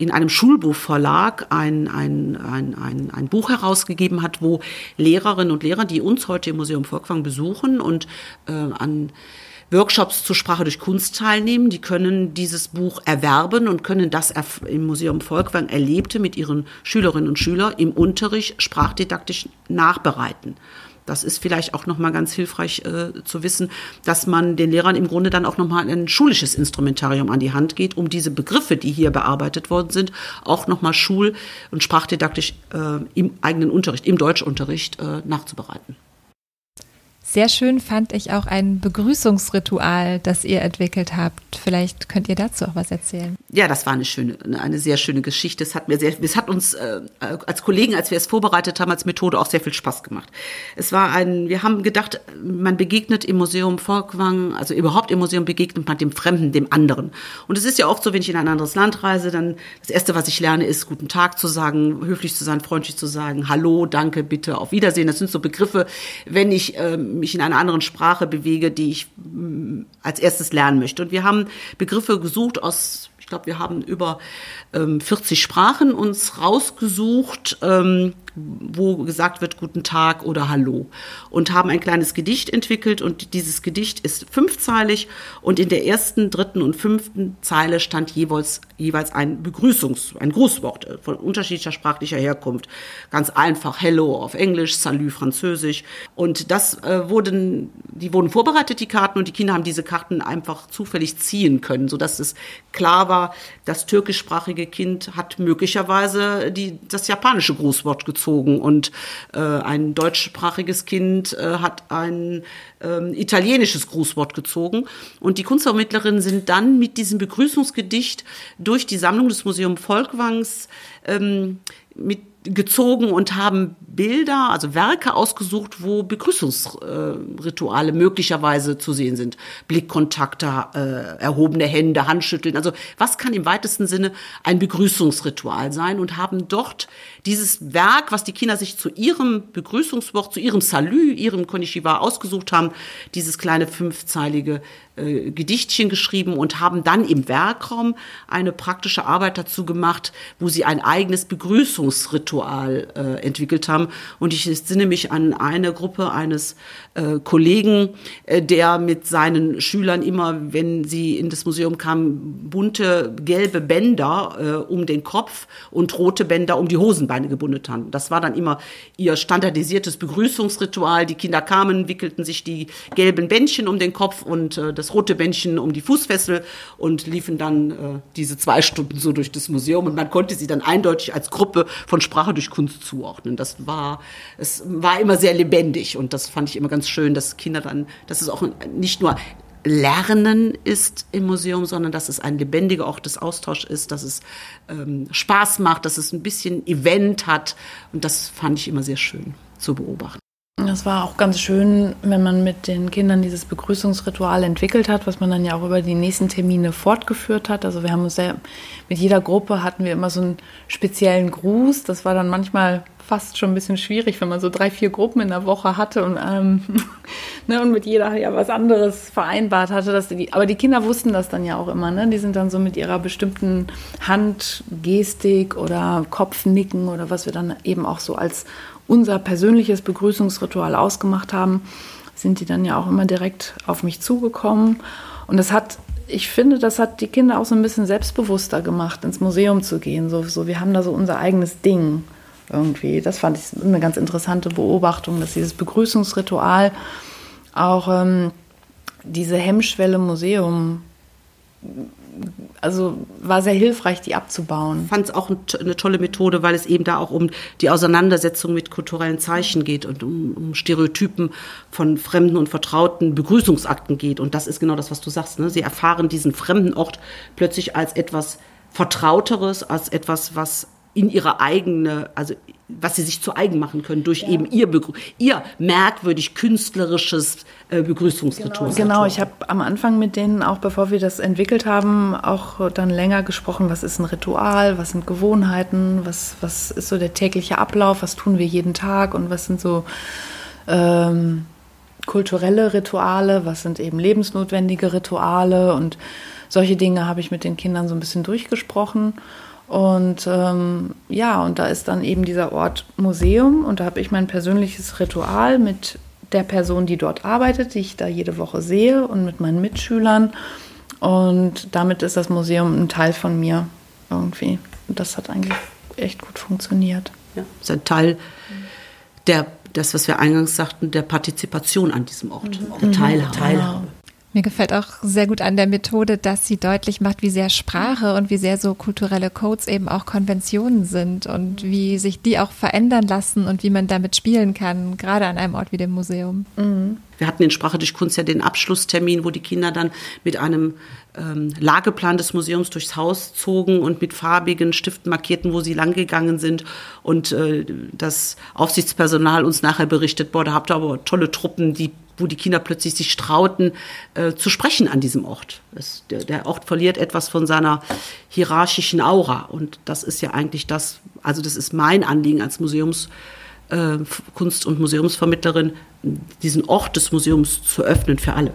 in einem Schulbuchverlag ein, ein, ein, ein, ein Buch herausgegeben hat, wo Lehrerinnen und Lehrer, die uns heute im Museum Volkwang besuchen und äh, an Workshops zur Sprache durch Kunst teilnehmen. Die können dieses Buch erwerben und können das im Museum Volkwang Erlebte mit ihren Schülerinnen und Schülern im Unterricht sprachdidaktisch nachbereiten. Das ist vielleicht auch nochmal ganz hilfreich äh, zu wissen, dass man den Lehrern im Grunde dann auch nochmal ein schulisches Instrumentarium an die Hand geht, um diese Begriffe, die hier bearbeitet worden sind, auch nochmal schul- und sprachdidaktisch äh, im eigenen Unterricht, im Deutschunterricht äh, nachzubereiten. Sehr schön fand ich auch ein Begrüßungsritual, das ihr entwickelt habt. Vielleicht könnt ihr dazu auch was erzählen. Ja, das war eine schöne, eine sehr schöne Geschichte. Es hat mir sehr, es hat uns äh, als Kollegen, als wir es vorbereitet haben als Methode, auch sehr viel Spaß gemacht. Es war ein, wir haben gedacht, man begegnet im Museum Volkwang, also überhaupt im Museum begegnet man dem Fremden, dem anderen. Und es ist ja oft so, wenn ich in ein anderes Land reise, dann das erste, was ich lerne, ist guten Tag zu sagen, höflich zu sein, freundlich zu sagen, Hallo, danke, bitte, auf Wiedersehen. Das sind so Begriffe, wenn ich ähm, mich in einer anderen Sprache bewege, die ich mm, als erstes lernen möchte. Und wir haben Begriffe gesucht aus ich glaube, wir haben über ähm, 40 Sprachen uns rausgesucht, ähm, wo gesagt wird Guten Tag oder Hallo. Und haben ein kleines Gedicht entwickelt und dieses Gedicht ist fünfzeilig. Und in der ersten, dritten und fünften Zeile stand jeweils, jeweils ein Begrüßungs-, ein Grußwort äh, von unterschiedlicher sprachlicher Herkunft. Ganz einfach Hello auf Englisch, Salut Französisch. Und das äh, wurden, die wurden vorbereitet, die Karten. Und die Kinder haben diese Karten einfach zufällig ziehen können, sodass es klar war, das türkischsprachige Kind hat möglicherweise die, das japanische Grußwort gezogen und äh, ein deutschsprachiges Kind äh, hat ein ähm, italienisches Grußwort gezogen. Und die Kunstvermittlerinnen sind dann mit diesem Begrüßungsgedicht durch die Sammlung des Museum Volkwangs ähm, mit gezogen und haben Bilder, also Werke ausgesucht, wo Begrüßungsrituale möglicherweise zu sehen sind. Blickkontakte, äh, erhobene Hände, Handschütteln. Also was kann im weitesten Sinne ein Begrüßungsritual sein und haben dort dieses Werk, was die Kinder sich zu ihrem Begrüßungswort, zu ihrem Salü, ihrem Konnichiwa ausgesucht haben, dieses kleine fünfzeilige äh, Gedichtchen geschrieben und haben dann im Werkraum eine praktische Arbeit dazu gemacht, wo sie ein eigenes Begrüßungsritual äh, entwickelt haben. Und ich sinne mich an eine Gruppe eines äh, Kollegen, äh, der mit seinen Schülern immer, wenn sie in das Museum kamen, bunte gelbe Bänder äh, um den Kopf und rote Bänder um die Hosenbeine gebunden haben. Das war dann immer ihr standardisiertes Begrüßungsritual. Die Kinder kamen, wickelten sich die gelben Bändchen um den Kopf und äh, das rote Bändchen um die Fußfessel und liefen dann äh, diese zwei Stunden so durch das Museum und man konnte sie dann eindeutig als Gruppe von Sprache durch Kunst zuordnen. Das war, es war immer sehr lebendig und das fand ich immer ganz schön, dass Kinder dann, dass es auch nicht nur Lernen ist im Museum, sondern dass es ein lebendiger Ort des Austauschs ist, dass es ähm, Spaß macht, dass es ein bisschen Event hat. Und das fand ich immer sehr schön zu beobachten. Das war auch ganz schön, wenn man mit den Kindern dieses Begrüßungsritual entwickelt hat, was man dann ja auch über die nächsten Termine fortgeführt hat. Also wir haben uns sehr, mit jeder Gruppe hatten wir immer so einen speziellen Gruß. Das war dann manchmal fast schon ein bisschen schwierig, wenn man so drei, vier Gruppen in der Woche hatte und, ähm, ne, und mit jeder ja was anderes vereinbart hatte. Dass die, aber die Kinder wussten das dann ja auch immer. Ne? Die sind dann so mit ihrer bestimmten Handgestik oder Kopfnicken oder was wir dann eben auch so als unser persönliches Begrüßungsritual ausgemacht haben, sind die dann ja auch immer direkt auf mich zugekommen. Und das hat, ich finde, das hat die Kinder auch so ein bisschen selbstbewusster gemacht, ins Museum zu gehen. So, so wir haben da so unser eigenes Ding irgendwie. Das fand ich eine ganz interessante Beobachtung, dass dieses Begrüßungsritual auch ähm, diese Hemmschwelle Museum also war sehr hilfreich, die abzubauen. Ich fand es auch eine tolle Methode, weil es eben da auch um die Auseinandersetzung mit kulturellen Zeichen geht und um, um Stereotypen von fremden und vertrauten Begrüßungsakten geht. Und das ist genau das, was du sagst. Ne? Sie erfahren diesen fremden Ort plötzlich als etwas Vertrauteres, als etwas, was in ihre eigene, also was sie sich zu eigen machen können durch ja. eben ihr, ihr merkwürdig künstlerisches äh, Begrüßungsritual. Genau, genau. ich habe am Anfang mit denen auch, bevor wir das entwickelt haben, auch dann länger gesprochen, was ist ein Ritual, was sind Gewohnheiten, was, was ist so der tägliche Ablauf, was tun wir jeden Tag und was sind so ähm, kulturelle Rituale, was sind eben lebensnotwendige Rituale und solche Dinge habe ich mit den Kindern so ein bisschen durchgesprochen. Und ähm, ja, und da ist dann eben dieser Ort Museum und da habe ich mein persönliches Ritual mit der Person, die dort arbeitet, die ich da jede Woche sehe und mit meinen Mitschülern. Und damit ist das Museum ein Teil von mir irgendwie. Und das hat eigentlich echt gut funktioniert. Ja, ist ein Teil der, das, was wir eingangs sagten, der Partizipation an diesem Ort, mhm. der Teilhabe. Teilhabe. Mir gefällt auch sehr gut an der Methode, dass sie deutlich macht, wie sehr Sprache und wie sehr so kulturelle Codes eben auch Konventionen sind und wie sich die auch verändern lassen und wie man damit spielen kann, gerade an einem Ort wie dem Museum. Mhm. Wir hatten in Sprache durch Kunst ja den Abschlusstermin, wo die Kinder dann mit einem ähm, Lageplan des Museums durchs Haus zogen und mit farbigen Stiften markierten, wo sie langgegangen sind. Und äh, das Aufsichtspersonal uns nachher berichtet, boah, da habt ihr aber tolle Truppen, die wo die Kinder plötzlich sich trauten, äh, zu sprechen an diesem Ort. Es, der, der, Ort verliert etwas von seiner hierarchischen Aura. Und das ist ja eigentlich das, also das ist mein Anliegen als Museums, äh, Kunst- und Museumsvermittlerin, diesen Ort des Museums zu öffnen für alle.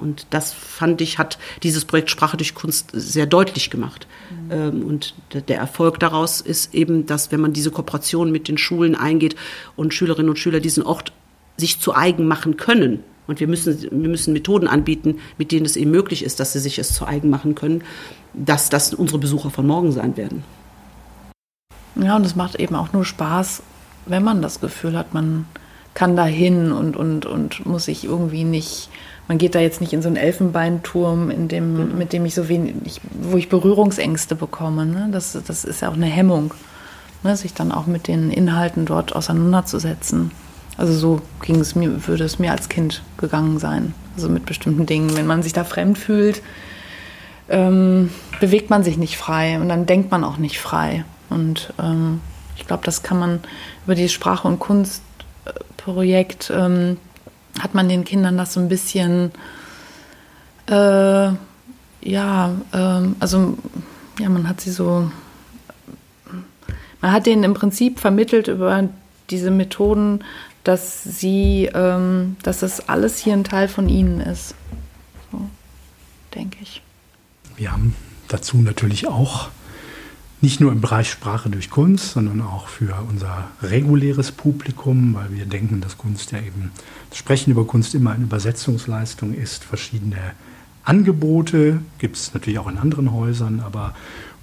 Und das fand ich, hat dieses Projekt Sprache durch Kunst sehr deutlich gemacht. Mhm. Und der Erfolg daraus ist eben, dass wenn man diese Kooperation mit den Schulen eingeht und Schülerinnen und Schüler diesen Ort sich zu eigen machen können, und wir müssen, wir müssen Methoden anbieten, mit denen es eben möglich ist, dass sie sich es zu eigen machen können, dass das unsere Besucher von morgen sein werden. Ja, und es macht eben auch nur Spaß, wenn man das Gefühl hat, man kann da hin und, und, und muss sich irgendwie nicht, man geht da jetzt nicht in so einen Elfenbeinturm, in dem, mhm. mit dem ich so wenig, wo ich Berührungsängste bekomme. Ne? Das, das ist ja auch eine Hemmung, ne? sich dann auch mit den Inhalten dort auseinanderzusetzen. Also so ging es mir, würde es mir als Kind gegangen sein. Also mit bestimmten Dingen. Wenn man sich da fremd fühlt, ähm, bewegt man sich nicht frei und dann denkt man auch nicht frei. Und ähm, ich glaube, das kann man über dieses Sprache- und Kunstprojekt, ähm, hat man den Kindern das so ein bisschen, äh, ja, ähm, also ja, man hat sie so, man hat denen im Prinzip vermittelt über diese Methoden, dass sie, ähm, dass das alles hier ein Teil von ihnen ist. So, denke ich. Wir haben dazu natürlich auch nicht nur im Bereich Sprache durch Kunst, sondern auch für unser reguläres Publikum, weil wir denken, dass Kunst ja eben, das Sprechen über Kunst immer eine Übersetzungsleistung ist, verschiedene Angebote gibt es natürlich auch in anderen Häusern, aber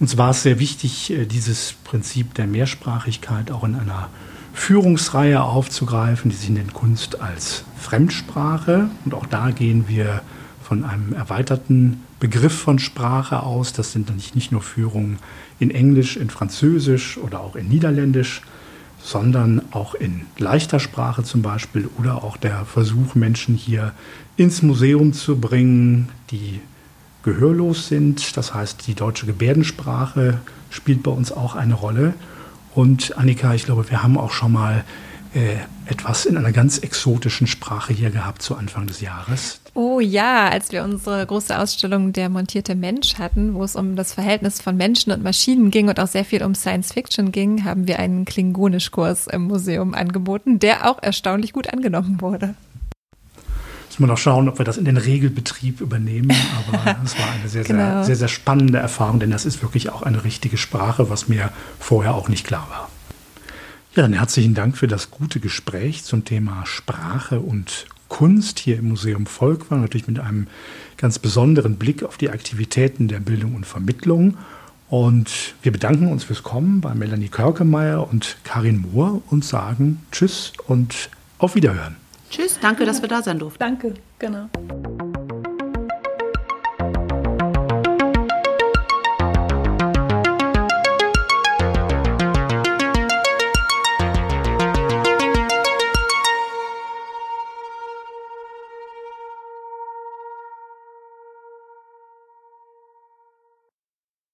uns war es sehr wichtig, äh, dieses Prinzip der Mehrsprachigkeit auch in einer Führungsreihe aufzugreifen, die sich nennt Kunst als Fremdsprache. Und auch da gehen wir von einem erweiterten Begriff von Sprache aus. Das sind dann nicht nur Führungen in Englisch, in Französisch oder auch in Niederländisch, sondern auch in leichter Sprache zum Beispiel oder auch der Versuch, Menschen hier ins Museum zu bringen, die gehörlos sind. Das heißt, die deutsche Gebärdensprache spielt bei uns auch eine Rolle. Und Annika, ich glaube, wir haben auch schon mal äh, etwas in einer ganz exotischen Sprache hier gehabt zu Anfang des Jahres. Oh ja, als wir unsere große Ausstellung Der montierte Mensch hatten, wo es um das Verhältnis von Menschen und Maschinen ging und auch sehr viel um Science Fiction ging, haben wir einen Klingonischkurs im Museum angeboten, der auch erstaunlich gut angenommen wurde. Müssen wir noch schauen, ob wir das in den Regelbetrieb übernehmen. Aber es war eine sehr, genau. sehr, sehr, sehr spannende Erfahrung, denn das ist wirklich auch eine richtige Sprache, was mir vorher auch nicht klar war. Ja, dann herzlichen Dank für das gute Gespräch zum Thema Sprache und Kunst hier im Museum Volkwang, natürlich mit einem ganz besonderen Blick auf die Aktivitäten der Bildung und Vermittlung. Und wir bedanken uns fürs Kommen bei Melanie Körkemeyer und Karin Mohr und sagen Tschüss und auf Wiederhören. Tschüss, danke, dass wir da sein durften. Danke, genau.